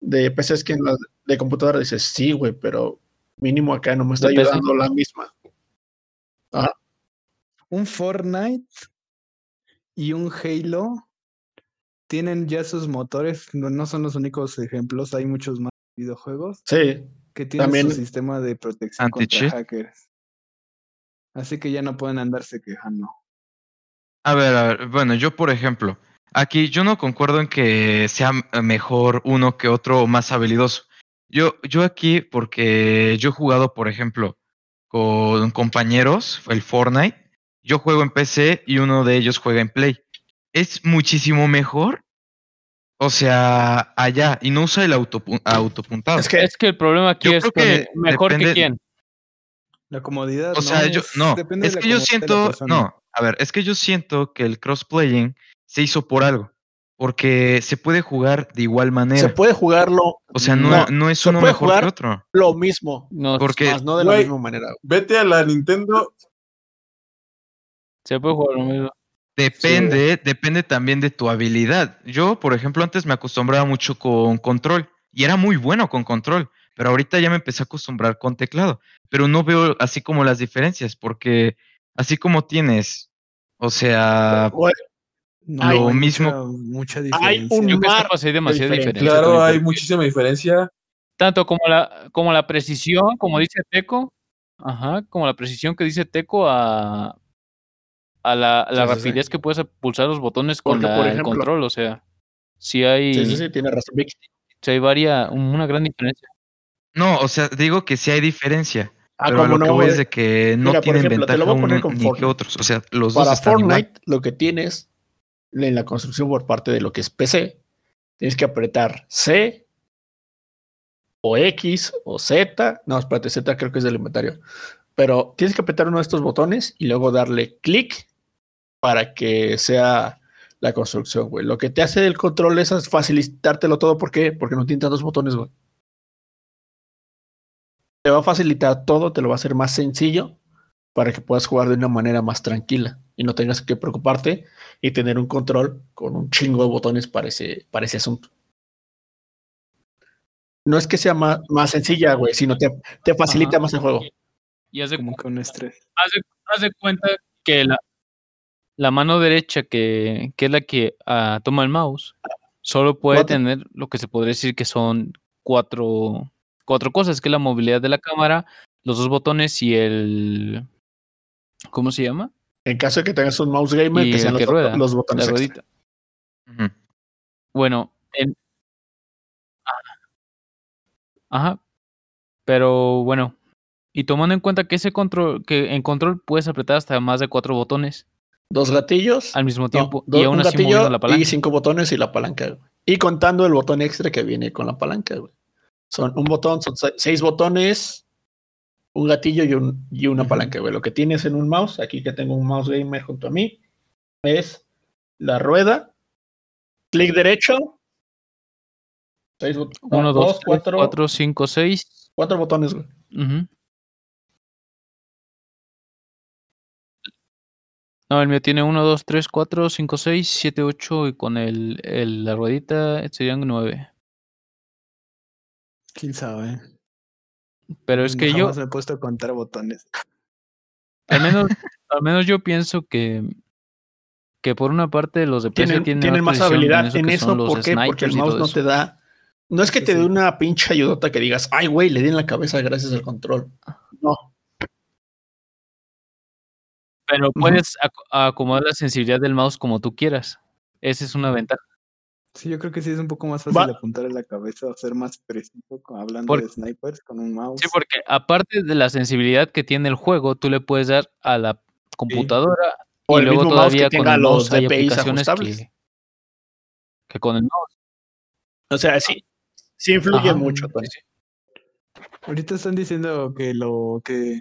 de PCs que en la de computadora. Dices, sí, güey, pero mínimo acá no me está De PC. ayudando la misma. un Fortnite y un Halo tienen ya sus motores, no, no son los únicos ejemplos, hay muchos más videojuegos Sí, que tienen También- su sistema de protección contra hackers. Así que ya no pueden andarse quejando. A ver, a ver, bueno, yo por ejemplo, aquí yo no concuerdo en que sea mejor uno que otro o más habilidoso. Yo, yo aquí, porque yo he jugado, por ejemplo, con compañeros, el Fortnite, yo juego en PC y uno de ellos juega en Play. Es muchísimo mejor, o sea, allá, y no usa el autopu- autopuntado. es que Es que el problema aquí Yo es que mejor que quién. La comodidad. O sea, yo, es- no, depende es de la que yo siento, no, a ver, es que yo siento que el crossplaying se hizo por algo, porque se puede jugar de igual se manera. puede jugarlo O sea, no, No, no es se uno mejor jugar- que otro. lo mismo, No, Porque más no de la misma manera. Vete a la Nintendo se puede jugar lo mismo. Depende, depende también de tu habilidad. Yo, por ejemplo, antes me acostumbraba mucho con control y era muy bueno con control, pero ahorita ya me empecé a acostumbrar con teclado. Pero no veo así como las diferencias, porque así como tienes, o sea, Güey, No, lo hay mismo- Mucha, mucha Hay diferencia. un Yo creo que mar hay demasiada de diferencia. diferencia. Claro, hay muchísima diferencia. Tanto como la, como la precisión, como dice Teco, ajá, como la precisión que dice Teco a, a la, la Sí, sí, sí. rapidez que puedes pulsar los botones con Porque, la- por el ejemplo- control, o sea, sí hay, Sí, sí, sí, tiene razón. Vic. sí hay varia, una gran diferencia. No, o sea, digo que sí hay diferencia, Ah, pero a cómo lo que no, voy es güey. de que no Mira, por tienen te lo voy a poner con ni que otros. O sea, los dos Para están igual. Fortnite, lo que tienes en la construcción por parte de lo que es PC, tienes que apretar C o X o Z. No, espérate, Z creo que es del inventario. Pero tienes que apretar uno de estos botones y luego darle clic para que sea la construcción, güey. Lo que te hace el control es facilitártelo todo. ¿Por qué? Porque no tiene tantos botones, güey. Te va a facilitar todo, te lo va a hacer más sencillo para que puedas jugar de una manera más tranquila y no tengas que preocuparte y tener un control con un chingo de botones para ese, para ese asunto. No es que sea más, más sencilla, güey, sino te, te facilita Ajá. más el juego. Y haz de, Como con estrés. haz de- haz de cuenta que la, la mano derecha, que, que es la que ah, toma el mouse, Solo puede Cuatro. tener lo que se podría decir que son cuatro, cuatro cosas, que es la movilidad de la cámara, los dos botones y el... ¿Cómo se llama? En caso de que tengas un mouse gamer, Y que sean que los, rueda, los botones la. Bueno, en... Ajá. Pero bueno, y tomando en cuenta que ese control, que en control puedes apretar hasta más de cuatro botones Dos gatillos. al mismo no, tiempo dos- y aún un así gatillo la palanca. y cinco botones y la palanca. güey. Y contando el botón extra que viene con la palanca. güey. Son un botón, son se- seis botones, un gatillo y, un, y una palanca. güey. Lo que tienes en un mouse, aquí que tengo un mouse gamer junto a mí, es la rueda, clic derecho, seis bot- no, Uno, dos, dos, tres, cuatro, cuatro, cinco, seis. cuatro botones. güey. Ujú. No, el mío tiene 1, 2, 3, 4, 5, 6, 7, 8 y con el, el- la ruedita serían 9. ¿Quién sabe? Pero es que yo, Jamás me he puesto a contar botones. al menos, al menos yo pienso que, que por una parte los de PC Tienen, tienen, tienen más habilidad en eso. ¿Por qué? Porque el mouse no te da. No es que Sí, te dé una pinche ayudota que digas, ay, güey, le di en la cabeza gracias al control. No. Pero puedes ac- acomodar la sensibilidad del mouse como tú quieras. Esa es una ventaja. Sí, yo creo que sí es un poco más fácil Va- apuntar a la cabeza o ser más preciso con- hablando de snipers con un mouse. Sí, porque aparte de la sensibilidad que tiene el juego, tú le puedes dar a la computadora O y el luego mismo mouse que todavía con tenga el los DPIs aplicaciones que, que con el mouse. O sea, sí, sí influye Ajá. mucho. Tony. Sí. Ahorita están diciendo que lo que.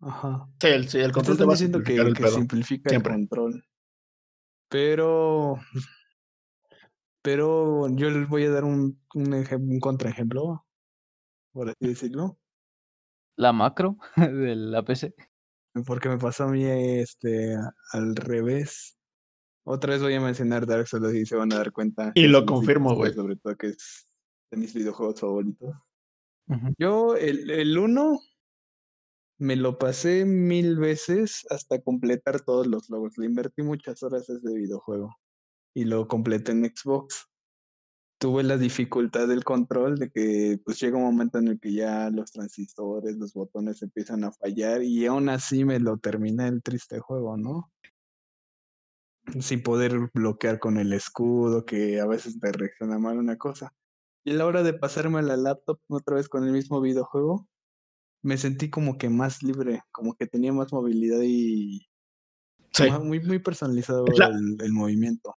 Ajá. Sí, el, sí, el control están diciendo que, el que simplifica Siempre. el control. Pero. Pero yo les voy a dar un, un, ejem- un contraejemplo, por así decirlo. La macro <laughs> de la PC. Porque me pasó a mí este al revés. Otra vez voy a mencionar Dark Souls y se van a dar cuenta. Y lo confirmo, güey. Sobre todo que es de mis videojuegos favoritos. Yo, el, el uno, me lo pasé mil veces hasta completar todos los logos. Le invertí muchas horas a ese videojuego. Y lo completé en Xbox. Tuve la dificultad del control de que pues llega un momento en el que ya los transistores, los botones empiezan a fallar y aún así me lo terminé el triste juego, ¿no? Sin poder bloquear con el escudo, que a veces te reacciona mal una cosa. Y a la hora de pasarme a la laptop otra vez con el mismo videojuego, me sentí como que más libre, como que tenía más movilidad y Sí. muy, muy personalizado Es la- el, el movimiento.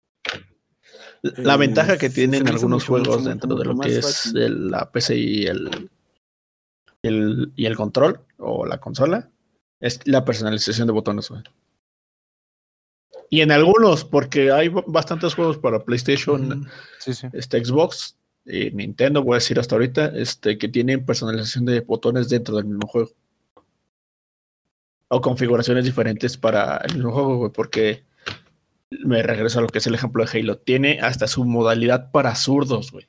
La Eh, ventaja que se- tienen algunos juegos mucho, dentro de lo que es el- la PC y el, el- y el control o la consola es la personalización de botones. güey. Y en algunos, porque hay bastantes juegos para PlayStation, Ujú. Sí, sí. este Xbox, y Nintendo, voy a decir hasta ahorita, este, que tienen personalización de botones dentro del mismo juego. O configuraciones diferentes para el mismo juego, güey, porque me regreso a lo que es el ejemplo de Halo. Tiene hasta su modalidad para zurdos, güey.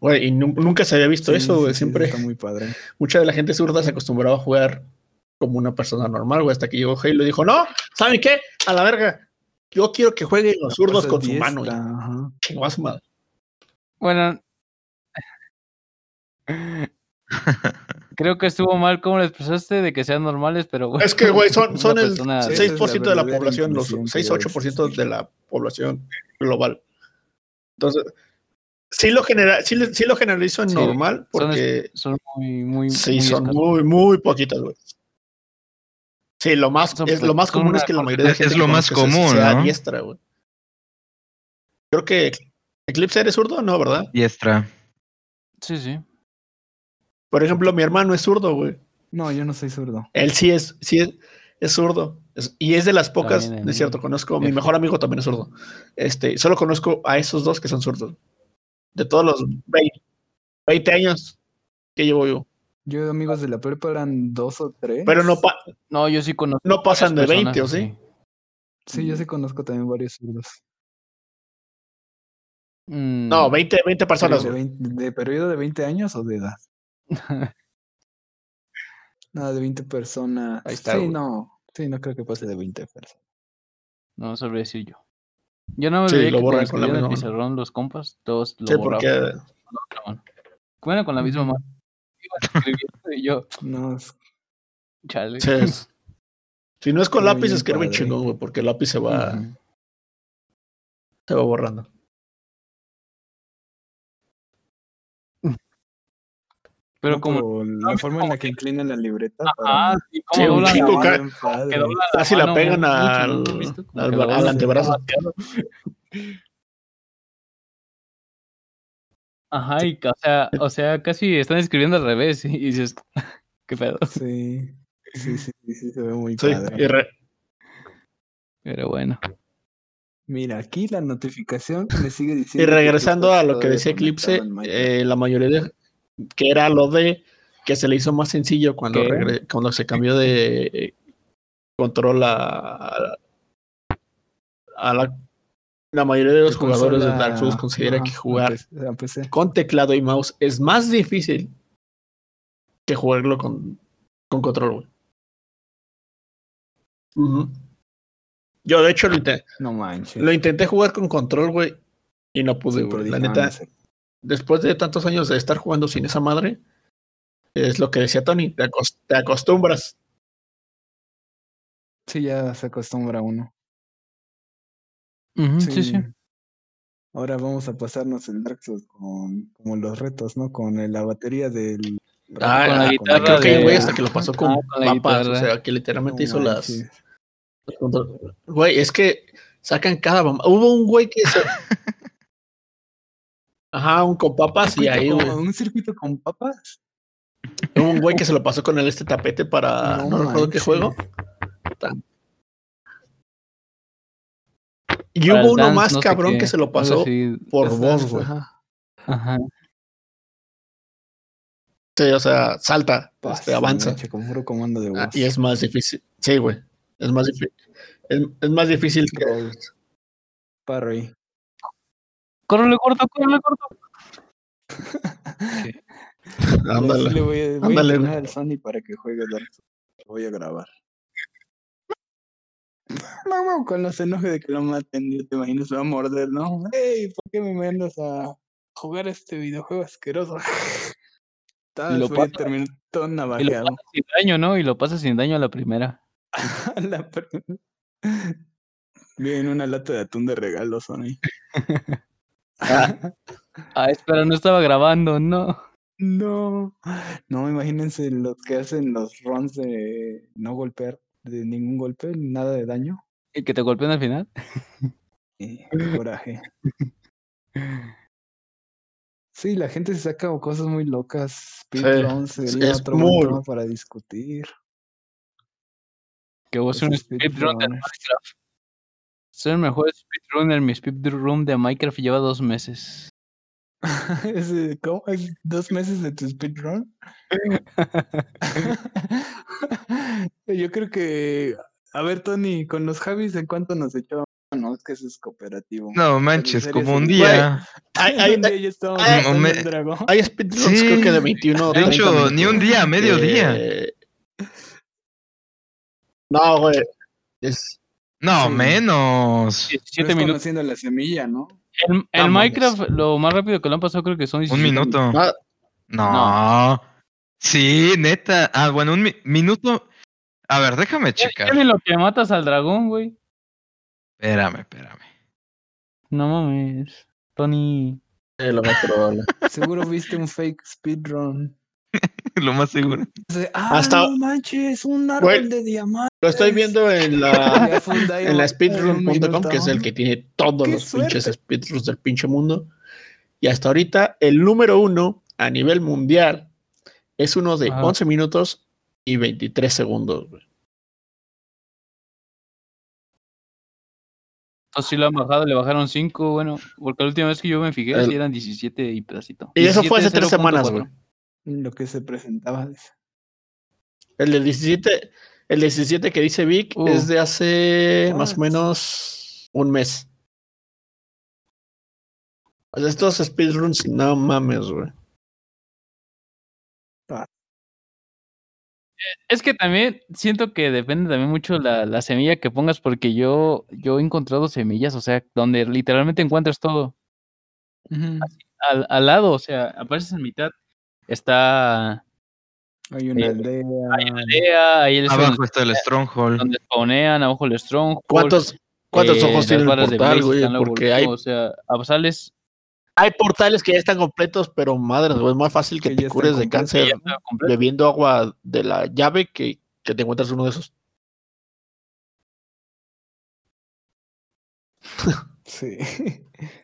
Güey, y nu- nunca se había visto Sí, eso, güey. sí, Siempre, Está muy padre. <laughs> mucha de la gente zurda se acostumbraba a jugar como una persona normal, güey, hasta que llegó Halo y dijo, no, ¿saben qué? A la verga. Yo quiero que jueguen los zurdos con su mano. chingó a su madre. Bueno. <laughs> Creo que estuvo mal cómo lo expresaste de que sean normales, pero bueno. Es que, güey, son, <laughs> son el persona Sí, de- esa es 6% la de la población, los inclusión que 6-8% debe de la población global. Entonces, sí lo, genera, sí, sí lo generalizo en Sí, normal, son porque Son muy, muy. sí, muy son escasos. muy, muy poquitas, güey. Sí, lo más, Son es, lo más son común una es que la mayoría de es gente lo que más común, sea ¿no? diestra, güey. Creo que Eclipse eres zurdo, no, ¿verdad? Diestra. Sí, sí. Por ejemplo, mi hermano es zurdo, güey. No, yo no soy zurdo. Él sí es, sí es, es zurdo. Es- y es de las pocas, También en no es cierto, conozco, mi mejor amigo también es zurdo. Este, solo conozco a esos dos que son zurdos. De todos los 20, 20 años que llevo yo. Yo, amigos de la prepa, eran dos o tres. Pero no, pa- No, yo sí conozco. no pasan de 20, ¿o personas sí? Sí, yo sí conozco también varios zurdos. Mm, No, 20, 20 personas. ¿De, güey. 20 ¿De periodo de 20 años o de edad? <laughs> No, de 20 personas. Ahí está, Sí, güey. no. Sí, no creo que pase de 20 personas. no sabría decir yo. Yo no me Sí, veía lo cuando con la misma mano. pizarrón los compas, todos lo Sí, borraban porque con la otra mano. Bueno, con la misma mano. <laughs> Y yo, No, es- chale. sí, es- si no es con lápiz, escribe chingón, güey, porque el lápiz se va, Ujú. se va borrando. Pero no, como. la forma en la que inclinan la libreta. Ah, para- sí, Sí, como doblan que la Casi la pegan mucho, al- al- que antebrazo. Ajá, y o sea, o sea, casi están escribiendo al revés y dices, <laughs> qué pedo. Sí, sí, sí, sí, sí, se ve muy Sí, padre. y re- Pero bueno. Mira, aquí la notificación me sigue Y diciendo. que tú regresando a lo que decía Eclipse, eh, la mayoría de que era lo de que se le hizo más sencillo cuando cuando se cambió de control a, a la, la mayoría de los De jugadores de Dark Souls considera que jugar con teclado y mouse es más difícil que jugarlo con, con control. Ujú. Yo de hecho lo intenté, No manches. lo intenté jugar con control, güey, y no pude, güey. La "Ah, neta, no sé". Después de tantos años de estar jugando sin esa madre, es lo que decía Tony, te, acos- te acostumbras. Sí, ya se acostumbra uno. Ujú, sí, sí. Ahora vamos a pasarnos el Dark Souls con como los retos, ¿no? Con la batería del. Ah, con la ah, guitarra creo que de- güey hasta que lo pasó con Ah, con la papas, o sea, que literalmente No hizo las... Güey, es que sacan cada... mam- Hubo un güey que se... <laughs> Ajá, un con papas y ¿Circuito ahí, con- güey. ¿Un circuito con papas? Hubo un güey que se lo pasó con el este tapete para... No, recuerdo qué juego. Y Para hubo uno dance, más no cabrón que se lo pasó por dance, güey. ajá. Ajá. Sí, o sea, salta, este, avanza. meche, Con puro comando de voz. Ah, y es más difícil. Sí, güey. Es más difícil. Es, es más difícil que. Parry. Córrele corto, córrele corto. <laughs> Ándale. Sí le voy a, voy a Ándale, al Sony para que juegue Dark Souls. Lo voy a grabar. <laughs> No, no, con los enojos de que lo maten, yo te imagino se va a morder, ¿no? ¡Ey! ¿Por qué me mandas a jugar este videojuego asqueroso? <laughs> Tal vez lo voy a pasa- terminar todo Y lo navajeado. pasa sin daño, ¿no? Y lo pasa sin daño a la primera. La per- Viene una lata de atún de regalo, Sony. <laughs> Ah, espera, no estaba grabando, no. No, no, imagínense los que hacen los runs de no golpear, de ningún golpe, nada de daño. ¿Y que te golpean al final? Eh, coraje. Sí, la gente se saca cosas muy locas. Speedruns es- sería es otro muy- tema para discutir. Que vos un Los speedrun de. Minecraft. Soy el mejor speedrunner. Mi speedrun de Minecraft lleva dos meses. <laughs> Ese, ¿Cómo? ¿Es ¿Dos meses de tu speedrun? <laughs> Yo creo que. A ver, Tony, con los Javis, ¿en cuánto nos echó? No, es que eso es cooperativo. No manches, como un día. Hay, hay, Un día ya estábamos hay- speedruns, Sí. creo que de 21 o De 30 hecho, ni un día, medio día. Eh, No, güey. Es, No, sí. menos. 17 Pero es minutos. conociendo la semilla, ¿no? El, el Vámonos. Minecraft, lo más rápido que lo han pasado, creo que son Un 17 minuto. ah, No. Sí, neta. Ah, bueno, un mi- minuto. A ver, déjame checar. ¿Qué lo que matas al dragón, güey? Espérame, espérame. No mames. Tony. eh, lo más probable. <laughs> Seguro viste un fake speedrun. <laughs> Lo más seguro. Ah, Hasta- no manches, un árbol de diamantes. Lo estoy viendo en la, <laughs> en la speedrun.com, un que es el que tiene todos ¡Qué los pinches speedruns del pinche mundo. Y hasta ahorita, el número uno a nivel mundial es uno de Ajá. 11 minutos y 23 segundos. güey. Entonces sí lo han bajado, le bajaron 5, bueno, porque la última vez que yo me fijé, El- sí eran 17 y pedacito. Y eso fue hace 17, tres semanas, 0.4. güey. Lo que se presentaba. dice. El del 17, el 17 que dice Vic Uh. es de hace más o What? menos un mes. O sea, estos speedruns, no mames, güey. Es que también siento que depende también mucho la, la semilla que pongas, porque yo, yo he encontrado semillas, o sea, donde literalmente encuentras todo. Al, al lado, o sea, apareces en mitad. Está Hay una Eh, aldea. hay una aldea, ahí es Abajo está el Stronghold. donde spawnean, abajo el Stronghold. ¿Cuántos, cuántos eh, ojos tiene el portal, güey? Porque hay, O sea, hay portales que ya están completos, pero madre, es más fácil que Que te cures de cáncer bebiendo agua de la llave que, que te encuentras uno de esos. Sí.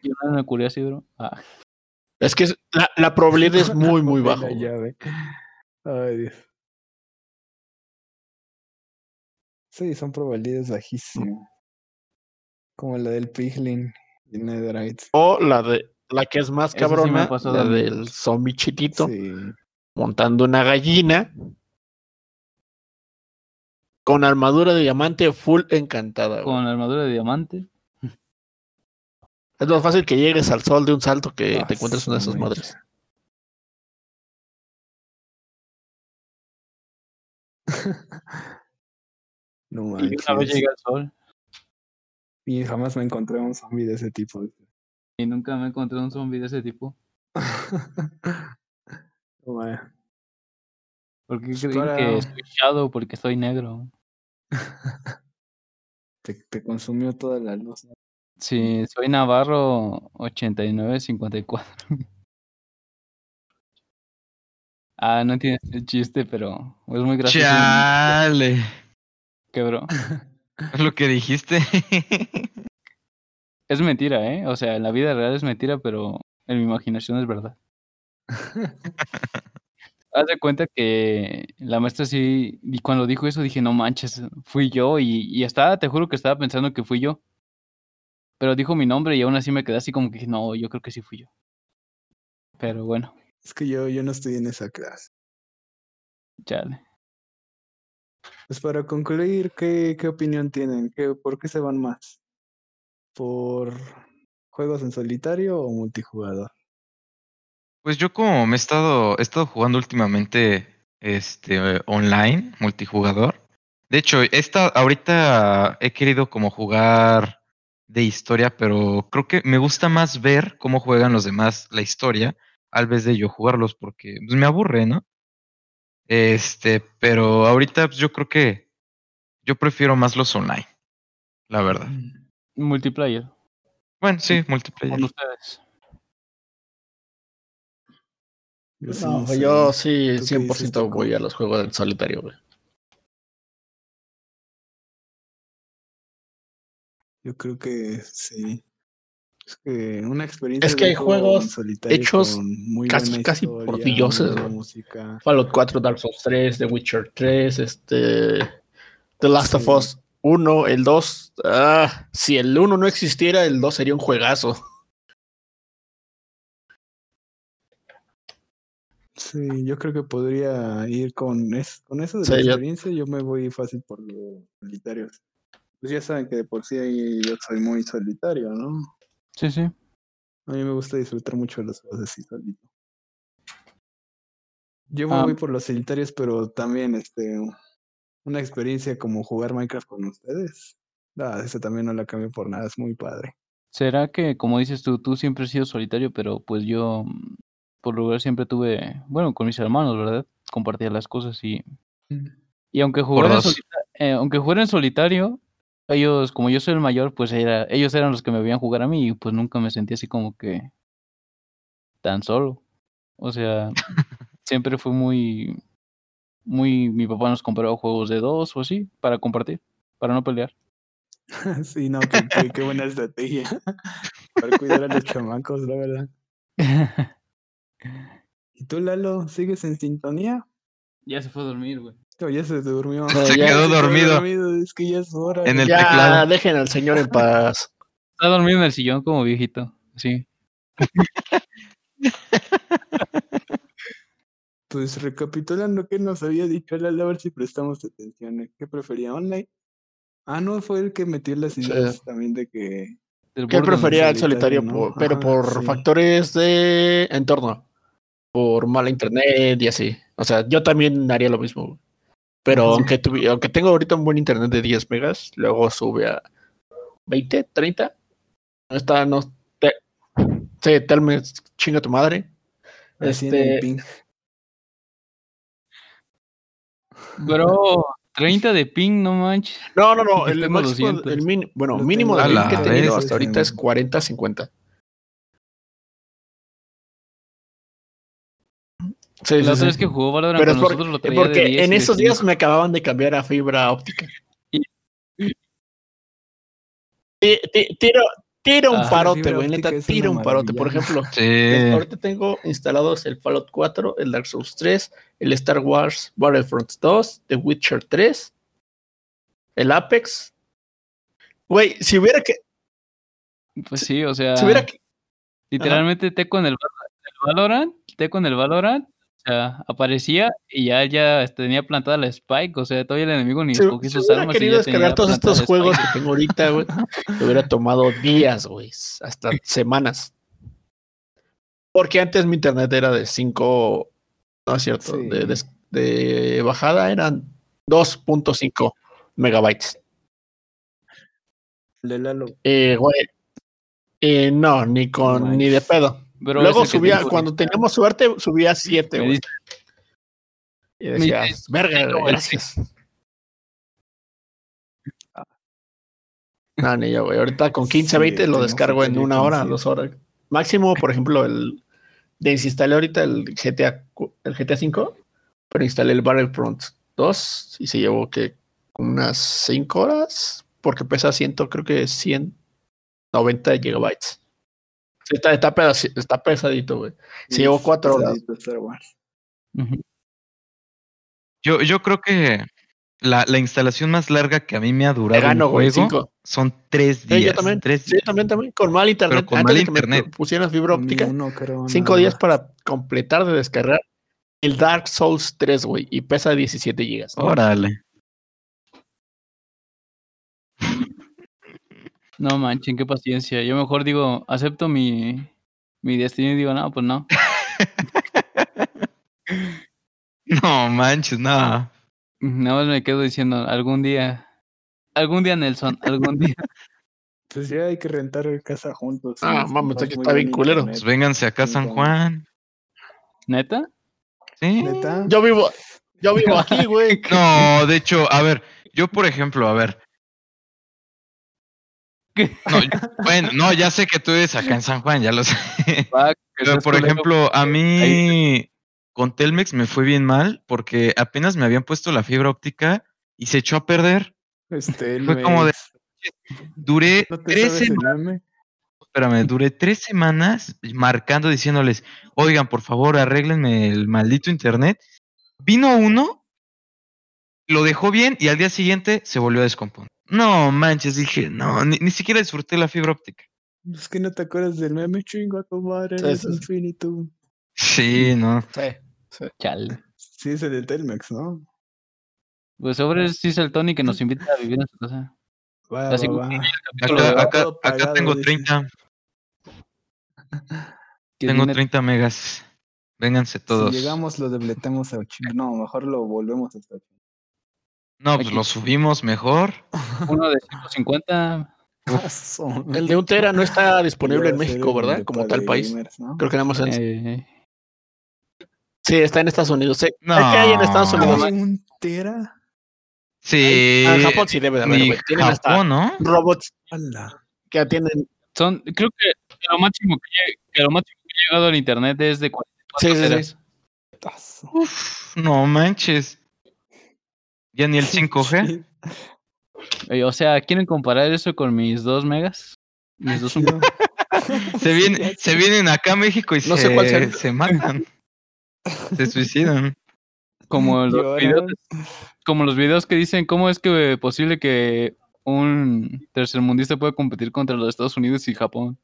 Yo no me curé así, bro. Ah, Es que la, la probabilidad es <laughs> muy, muy De llave. Ay, Dios. Sí, son probabilidades bajísimas. Como la del Piglin y Netherite. O la de la que es más sí cabrona, la también. del zombie chiquito Sí. montando una gallina con armadura de diamante full encantada. güey. con armadura de diamante. Es más fácil que llegues al sol de un salto que Ah, te encuentres una de esas madres. <laughs> No Y una vez manches. llegué al sol. Y jamás me encontré un zombie de ese tipo. Y nunca me encontré un zombie de ese tipo. <laughs> No. ¿Por qué Pues creen para- que soy Shadow? Porque soy negro. <laughs> te, te consumió toda la luz. ¿no? Sí, soy Navarro 8954. <laughs> Ah, no tiene el chiste, pero es muy gracioso. Chale. Que bro. Es <laughs> lo que dijiste. <laughs> Es mentira, ¿eh? O sea, en la vida real es mentira, pero en mi imaginación es verdad. Haz de cuenta que la maestra sí, y cuando dijo eso dije, no manches, fui yo, y, y estaba, te juro que estaba pensando que fui yo. Pero dijo mi nombre y aún así me quedé así como que, no, yo creo que sí fui yo. Pero bueno, Es que yo, yo no estoy en esa clase. chale. Pues para concluir, ¿qué, qué opinión tienen? ¿Qué, ¿Por qué se van más? ¿Por juegos en solitario o multijugador? Pues yo como me he estado, he estado jugando últimamente este online, multijugador. De hecho, esta, ahorita he querido como jugar de historia, pero creo que me gusta más ver cómo juegan los demás la historia, al vez de yo jugarlos, porque pues, me aburre, ¿no? Este, pero ahorita pues, yo creo que yo prefiero más los online, la verdad. Multiplayer, Bueno, sí, multiplayer. con ustedes. Yo sí No, yo sí, ¿Tú qué dices, 100% Taco? voy a los juegos del solitario, güey. Yo creo que sí. Es que una experiencia. Es que hay juegos hechos muy casi- casi historia, por dioses. Fallout 4, Dark Souls 3, The Witcher 3, este. The Last of Sí. Us 1, el 2. Ah, si el 1 no existiera, el 2 sería un juegazo. Sí, yo creo que podría ir con, es, con eso de Sí, la yo- experiencia. Yo me voy fácil por los solitarios. Pues ya saben que de por sí ahí yo soy muy solitario, ¿no? Sí, sí. A mí me gusta disfrutar mucho de los juegos así solito. Yo me Ah. voy por los solitarios, pero también este una experiencia como jugar Minecraft con ustedes. Ah, esa también no la cambio por nada, es muy padre. ¿Será que, como dices tú, tú siempre has sido solitario, pero pues yo, mm, por lugar siempre tuve, bueno, con mis hermanos, ¿verdad? Compartía las cosas y, y aunque jugara, en dos. solita- eh, aunque jugara en solitario, ellos, como yo soy el mayor, pues era, ellos eran los que me veían jugar a mí y pues nunca me sentí así como que tan solo. O sea, siempre fue muy, muy, mi papá nos compraba juegos de dos o así para compartir, para no pelear. <laughs> sí, no, qué, qué- qué buena estrategia. <laughs> Para cuidar a los chamacos, la verdad. <laughs> ¿Y tú, Lalo, sigues en sintonía? ya se fue a dormir, güey. Ya se durmió. No, <laughs> Se ya quedó dormido Es que ya es hora. en el ya, teclado. dejen al señor en paz. Está dormido en el sillón como viejito, sí. <laughs> Pues recapitulando, ¿qué nos había dicho Lalo? A ver si prestamos atención. ¿eh? ¿Qué prefería online? Ah, no, fue el que metió las Sí. ideas también de que Que él prefería el solitario, solitario, ¿no? por- pero por sí. factores de entorno. Por mala internet y así. O sea, yo también haría lo mismo. Pero Ajá. aunque, tuvi- aunque tengo ahorita un buen internet de 10 megas, luego sube a 20, 30. No está, no. Te, sí, Telmex, chinga tu madre. Este, ping. Bro, 30 de ping, no manches. no, no, no. El máximo, 200. el min- bueno, mínimo de ping que he tenido hasta ahorita es en- 40, 50. Sí, La sí, otra sí. vez que jugó Valorant Pero con es por- nosotros lo traía de porque 10 en esos días 5. me acababan de cambiar a fibra óptica. Ti- ti- Tiro, tiro un Ah, parote, güey. Neta, una un parote. Por ejemplo, Sí. ahorita tengo instalados el Fallout 4, el Dark Souls 3, el Star Wars Battlefront 2, The Witcher 3, el Apex. Güey, si hubiera que. Pues sí, o sea, Si hubiera que literalmente te con el, el Valorant, te con el Valorant, sea, aparecía y ya, ya tenía plantada la Spike, o sea, todavía el enemigo ni escogí sus hubiera armas y querido ya tenía descargar todos estos juegos Spike. que tengo ahorita, güey, <laughs> hubiera tomado días, güey. Hasta semanas. Porque antes mi internet era de 5. No es cierto. Sí. De, bajada eran 2.5 megabytes. De Lalo. Eh, güey. Eh, no, ni con ni de pedo. Pero Luego subía, cuando teníamos suerte, subía 7, me güey. Y decías, verga, "Tengo güey, el gracias. No, ni yo, güey. Ahorita con 15, Sí, 20 lo descargo en una hora, dos horas. Máximo, por ejemplo, el desinstalé ahorita el GTA, el GTA 5, pero instalé el Battlefront 2 y se llevó que unas 5 horas, porque pesa 100, creo que 190 gigabytes. Sí, está, está, está pesadito, güey. Se llevó cuatro horas. Star Wars. Yo, yo creo que la, la instalación más larga que a mí me ha durado gano, un güey, juego 5. son tres Sí, días. yo también. tres Sí, también, también. Con mal internet. con Antes mal de que me internet. pu- pusieran fibra óptica, creo, cinco nada días para completar de descargar el Dark Souls 3, güey, y pesa 17 gigas. Órale. No manchen, qué paciencia. Yo mejor digo, acepto mi, mi destino y digo, no, pues no. <laughs> No manches, no. Nada más me quedo diciendo, algún día, algún día, Nelson, algún día. <laughs> Pues ya hay que rentar casa juntos. Ah, Nos mames, muy está bien culero. Pues vénganse acá a San Juan. ¿Neta? Sí. ¿Neta? Yo vivo, yo vivo aquí, güey. <laughs> No, de hecho, a ver, yo por ejemplo, a ver. No, bueno, no, ya sé que tú eres acá en San Juan, ya lo sé. Va, <laughs> Pero, por ejemplo, a mí con Telmex me fue bien mal porque apenas me habían puesto la fibra óptica y se echó a perder. Este, <laughs> Fue como de- Duré ¿No te tres semanas, espérame, duré tres semanas marcando, diciéndoles, oigan, por favor, arréglenme el maldito internet. Vino uno, lo dejó bien y al día siguiente se volvió a descomponer. No manches, dije, no, ni, ni siquiera disfruté la fibra óptica. Es que no te acuerdas del meme, chingo a tu madre, Sí, eres sí, sí. infinito. Sí, no. Sí. Chale. Sí, es el de Telmex, ¿no? Pues sobre sí es el Tony que nos invita a vivir en su casa. Va, Así va, como va. capítulo de Acá, tengo dice. 30, <laughs> que tengo tiene- 30 megas. Vénganse todos. Si llegamos, lo debletemos a 80. No, mejor lo volvemos hasta 80. No, pues Aquí. lo subimos mejor. uno de 150. <laughs> Son- El de un tera no está <laughs> disponible en México, ¿verdad? Como tal país. gamers, ¿no? Creo que nada más en... eh, Sí, está en Estados Unidos. Sí. No. ¿Qué hay en Estados Unidos? Un tera. Sí. Ah, en Japón sí debe de haber, güey. Tienen hasta Japón, ¿no? robots Ala. que atienden. son, creo que, que lo máximo que, que lo máximo que ha llegado al internet es de 44 Sí, sí, sí. Uf, no manches. Ya ni el <laughs> 5G. Eh, O sea, ¿quieren comparar eso con mis 2 megas? Mis dos Chido. <laughs> Se, vienen, se vienen acá a México y No se, sé cuál se matan. <laughs> Se suicidan. Como los Lloran. videos, como los videos que dicen cómo es que eh, posible que un tercermundista pueda competir contra los Estados Unidos y Japón.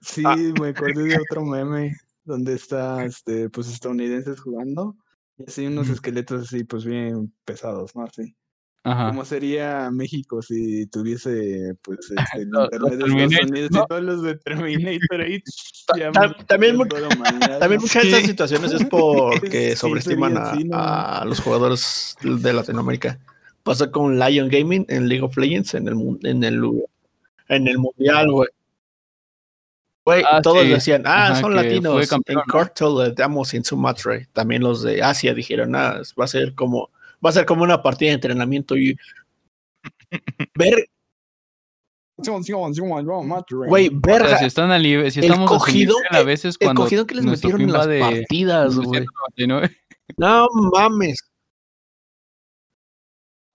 Sí, Ah. me acordé de otro meme donde está, este, pues estadounidenses jugando y así unos esqueletos así, pues bien pesados, ¿no? Así. Ajá. ¿Cómo sería México si tuviese pues <laughs> este, Los- de Estados Unidos ¿no? y todos los de Terminator ahí? <laughs> También <laughs> muchas de Sí. esas situaciones es porque Sí, sobreestiman sería a, así, ¿no? a los jugadores de Latinoamérica. Pasó con Lion Gaming en League of Legends en el, en el, en el Mundial, güey. Güey, Ah, todos sí. decían, ah, Ajá, son latinos. campeón, en ¿no? Cartel le damos en Sumatra. También los de Asia dijeron, ah, va a ser como, va a ser como una partida de entrenamiento y <laughs> ver, güey, verga, si están al nivel, si el estamos a su cogido- nivel, a veces el cuando cogido que les metieron en las de partidas, güey. 299. No mames.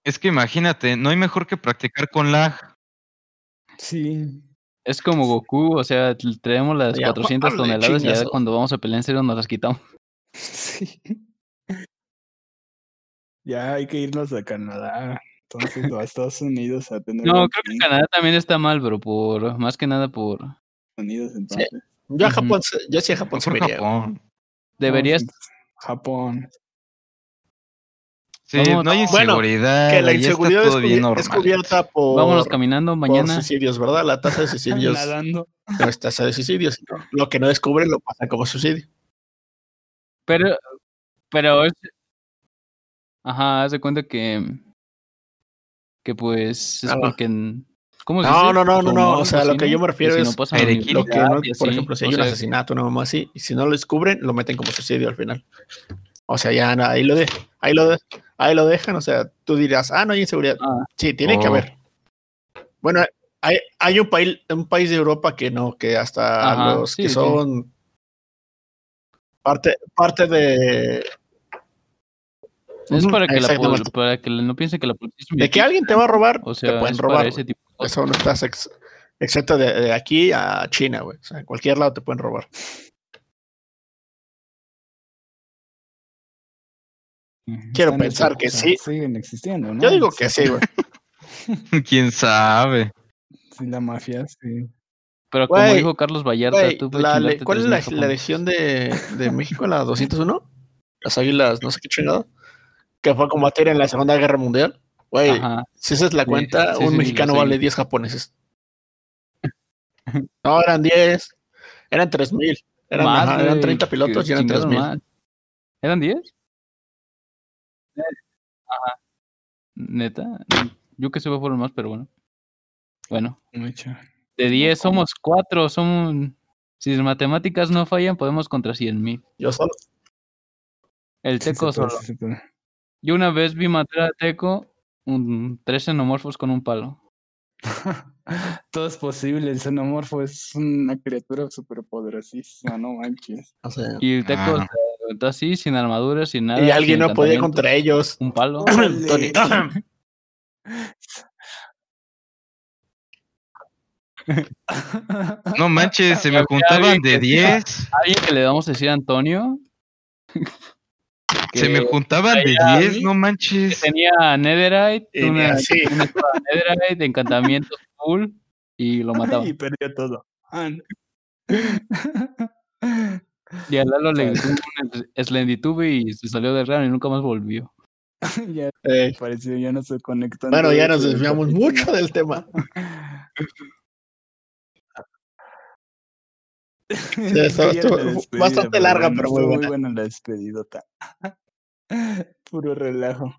Es que imagínate, no hay mejor que practicar con lag. Sí. Es como Goku, o sea, traemos las Ya, 400 órale, toneladas y ya cuando vamos a pelear en serio nos las quitamos. Sí. <laughs> Ya hay que irnos a Canadá. Entonces, o a Estados Unidos a tener. No, creo que. Canadá también está mal, pero por más que nada por Estados Unidos, entonces. Yo a. Japón, se- yo sí a Japón se Por me iría, güey. Japón. deberías sí, Japón. Sí, Vamos- no hay Bueno, inseguridad. que la inseguridad es, todo bien cubi- normal. es cubierta por, vámonos caminando por mañana. suicidios, ¿verdad? La tasa de suicidios <laughs> Nadando. no es tasa de suicidios. Lo que no descubren lo pasan como suicidio. Pero pero es Ajá, haz de cuenta que que pues es Ah, no. porque en- ¿cómo se No, dice? no, no, no, Por no. O sea, lo que ¿no? yo me refiero si no es universidad Lo que no, por ejemplo, si o hay un sea, asesinato, una mamá así, y si no lo descubren, lo meten como suicidio al final. O sea, ya ahí lo de, ahí lo de, ahí lo dejan. O sea, tú dirás, ah, no hay inseguridad. Ah. Sí, tiene que Oh. haber. Bueno, hay, hay un país, un país de Europa que no, que hasta Ajá, los sí, que sí. son parte, parte de, Es para que, la, para que no piensen que la policía es un de que alguien te va a robar, o sea, te pueden robar. ese güey. tipo de cosas. Eso no estás ex- excepto de, de aquí a China, güey. O sea, en cualquier lado te pueden robar. Quiero pensar que sí. Siguen existiendo, ¿no? Yo digo que sí, güey. <laughs> ¿Quién sabe? Sí, la mafia, sí. Pero como Güey, dijo Carlos Vallarta, Güey, tú puedes la le- ¿Cuál es la, 3,000 la legión de, de México, la 201? Las águilas, no sé qué chingado. Que fue a combatir en la Segunda Guerra Mundial. Güey, si esa es la Sí, cuenta, sí, un sí, mexicano vale 10 japoneses. <laughs> No, eran 10. Eran 3000. Eran, eran güey, 30 que pilotos y eran chingados 3000. más. ¿Eran 10? Ajá. Neta. Yo que sé fueron más, pero bueno. Bueno, Mucho. de 10 somos 4. Somos... Si las matemáticas no fallan, podemos contra 100 mil. Yo solo. El Sí se Teco solo. sí se. Yo una vez vi matar a Teco un, tres xenomorfos con un palo. <laughs> Todo es posible. El xenomorfo es una criatura súper poderosísima, no manches. O sea, Y el Teco Ah. Así, sin armadura, sin nada. y alguien no podía contra ellos. Un palo. Tony. <laughs> No manches, se me juntaban de que- 10. Alguien que le vamos a decir a Antonio. <laughs> Se me juntaban de traía- 10, no que manches. tenía Netherite, una, Netherite, encantamientos full y lo mataba. Y perdió todo. <laughs> Ah. Y a Lalo le gritó un Slenditube y se salió del raro y nunca más volvió. <laughs> ya Eh, pareció, ya no se conectó. bueno, ya nos desviamos mucho del tema. <laughs> Sí, estuvo- estuvo bastante larga, pero muy buena. Muy buena la despedidota. <laughs> Puro relajo.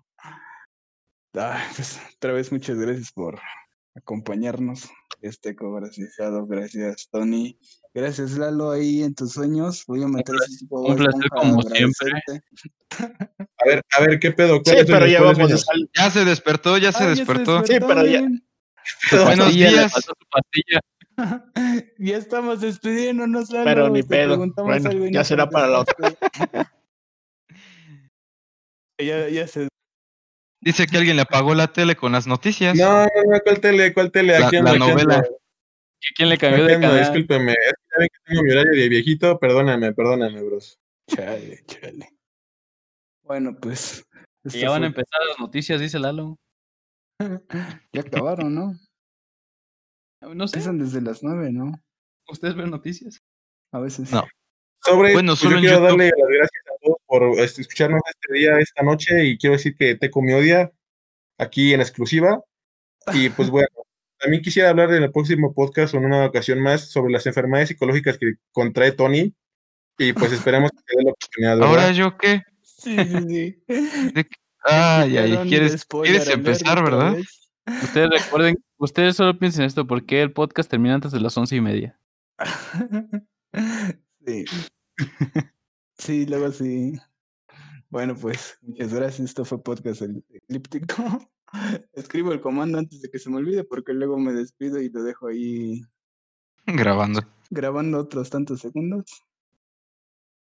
Pues, otra vez muchas gracias por acompañarnos. Este gracias, gracias Tony. Gracias Lalo ahí en tus sueños. Voy a meter ese tipo de un placer como siempre. A ver, a ver, ¿qué pedo? Sí, ¿Cuáles pero ya ¿Cuáles vamos a sueños? salir. Ya se despertó, ya se Ah, despertó. Sí, pero ya- <laughs> Buenos días. faltó su pastilla. <laughs> ya estamos despidiéndonos, Lalo. Pero ni Te pedo. Bueno, ya será para la otra. <laughs> ya, ya se Dice que alguien le apagó la tele con las noticias. No, no, no, ¿cuál tele? ¿Cuál tele? La- Aquí la ando, aquí novela. ando. ¿Que ¿Quién le cambió de canal? discúlpeme. Es que ya ven que tengo mi horario de viejito. Perdóname, perdóname, bros. Chale, chale. Bueno, pues. Esto ya van a empezar las noticias, dice Lalo. <laughs> Ya acabaron, ¿no? No sé, Empiezan desde las nueve, ¿no? ¿ustedes ven noticias? A veces. No. Sobre, Bueno, pues solo yo en quiero YouTube. darle las gracias a por este, escucharnos este día, esta noche, y quiero decir que Teco me odia. aquí en exclusiva. Y <laughs> pues bueno, también quisiera hablar en el próximo podcast o en una ocasión más sobre las enfermedades psicológicas que contrae Tony. Y pues esperemos que te dé la oportunidad. ¿verdad? ¿Ahora yo qué? Sí, sí, sí. Ay, ay, ¿quieres, ¿quieres empezar, verdad? vez. Ustedes recuerden, ustedes solo piensen esto, ¿por qué el podcast termina antes de las once y media? <laughs> Sí. Sí, luego sí. Bueno, pues, <laughs> muchas gracias. Esto fue Podcast El- Eclíptico. <laughs> Escribo el comando antes de que se me olvide porque luego me despido y lo dejo ahí Grabando. grabando otros tantos segundos.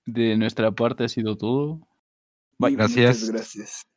De nuestra parte ha sido todo. Y Gracias. Muchas gracias.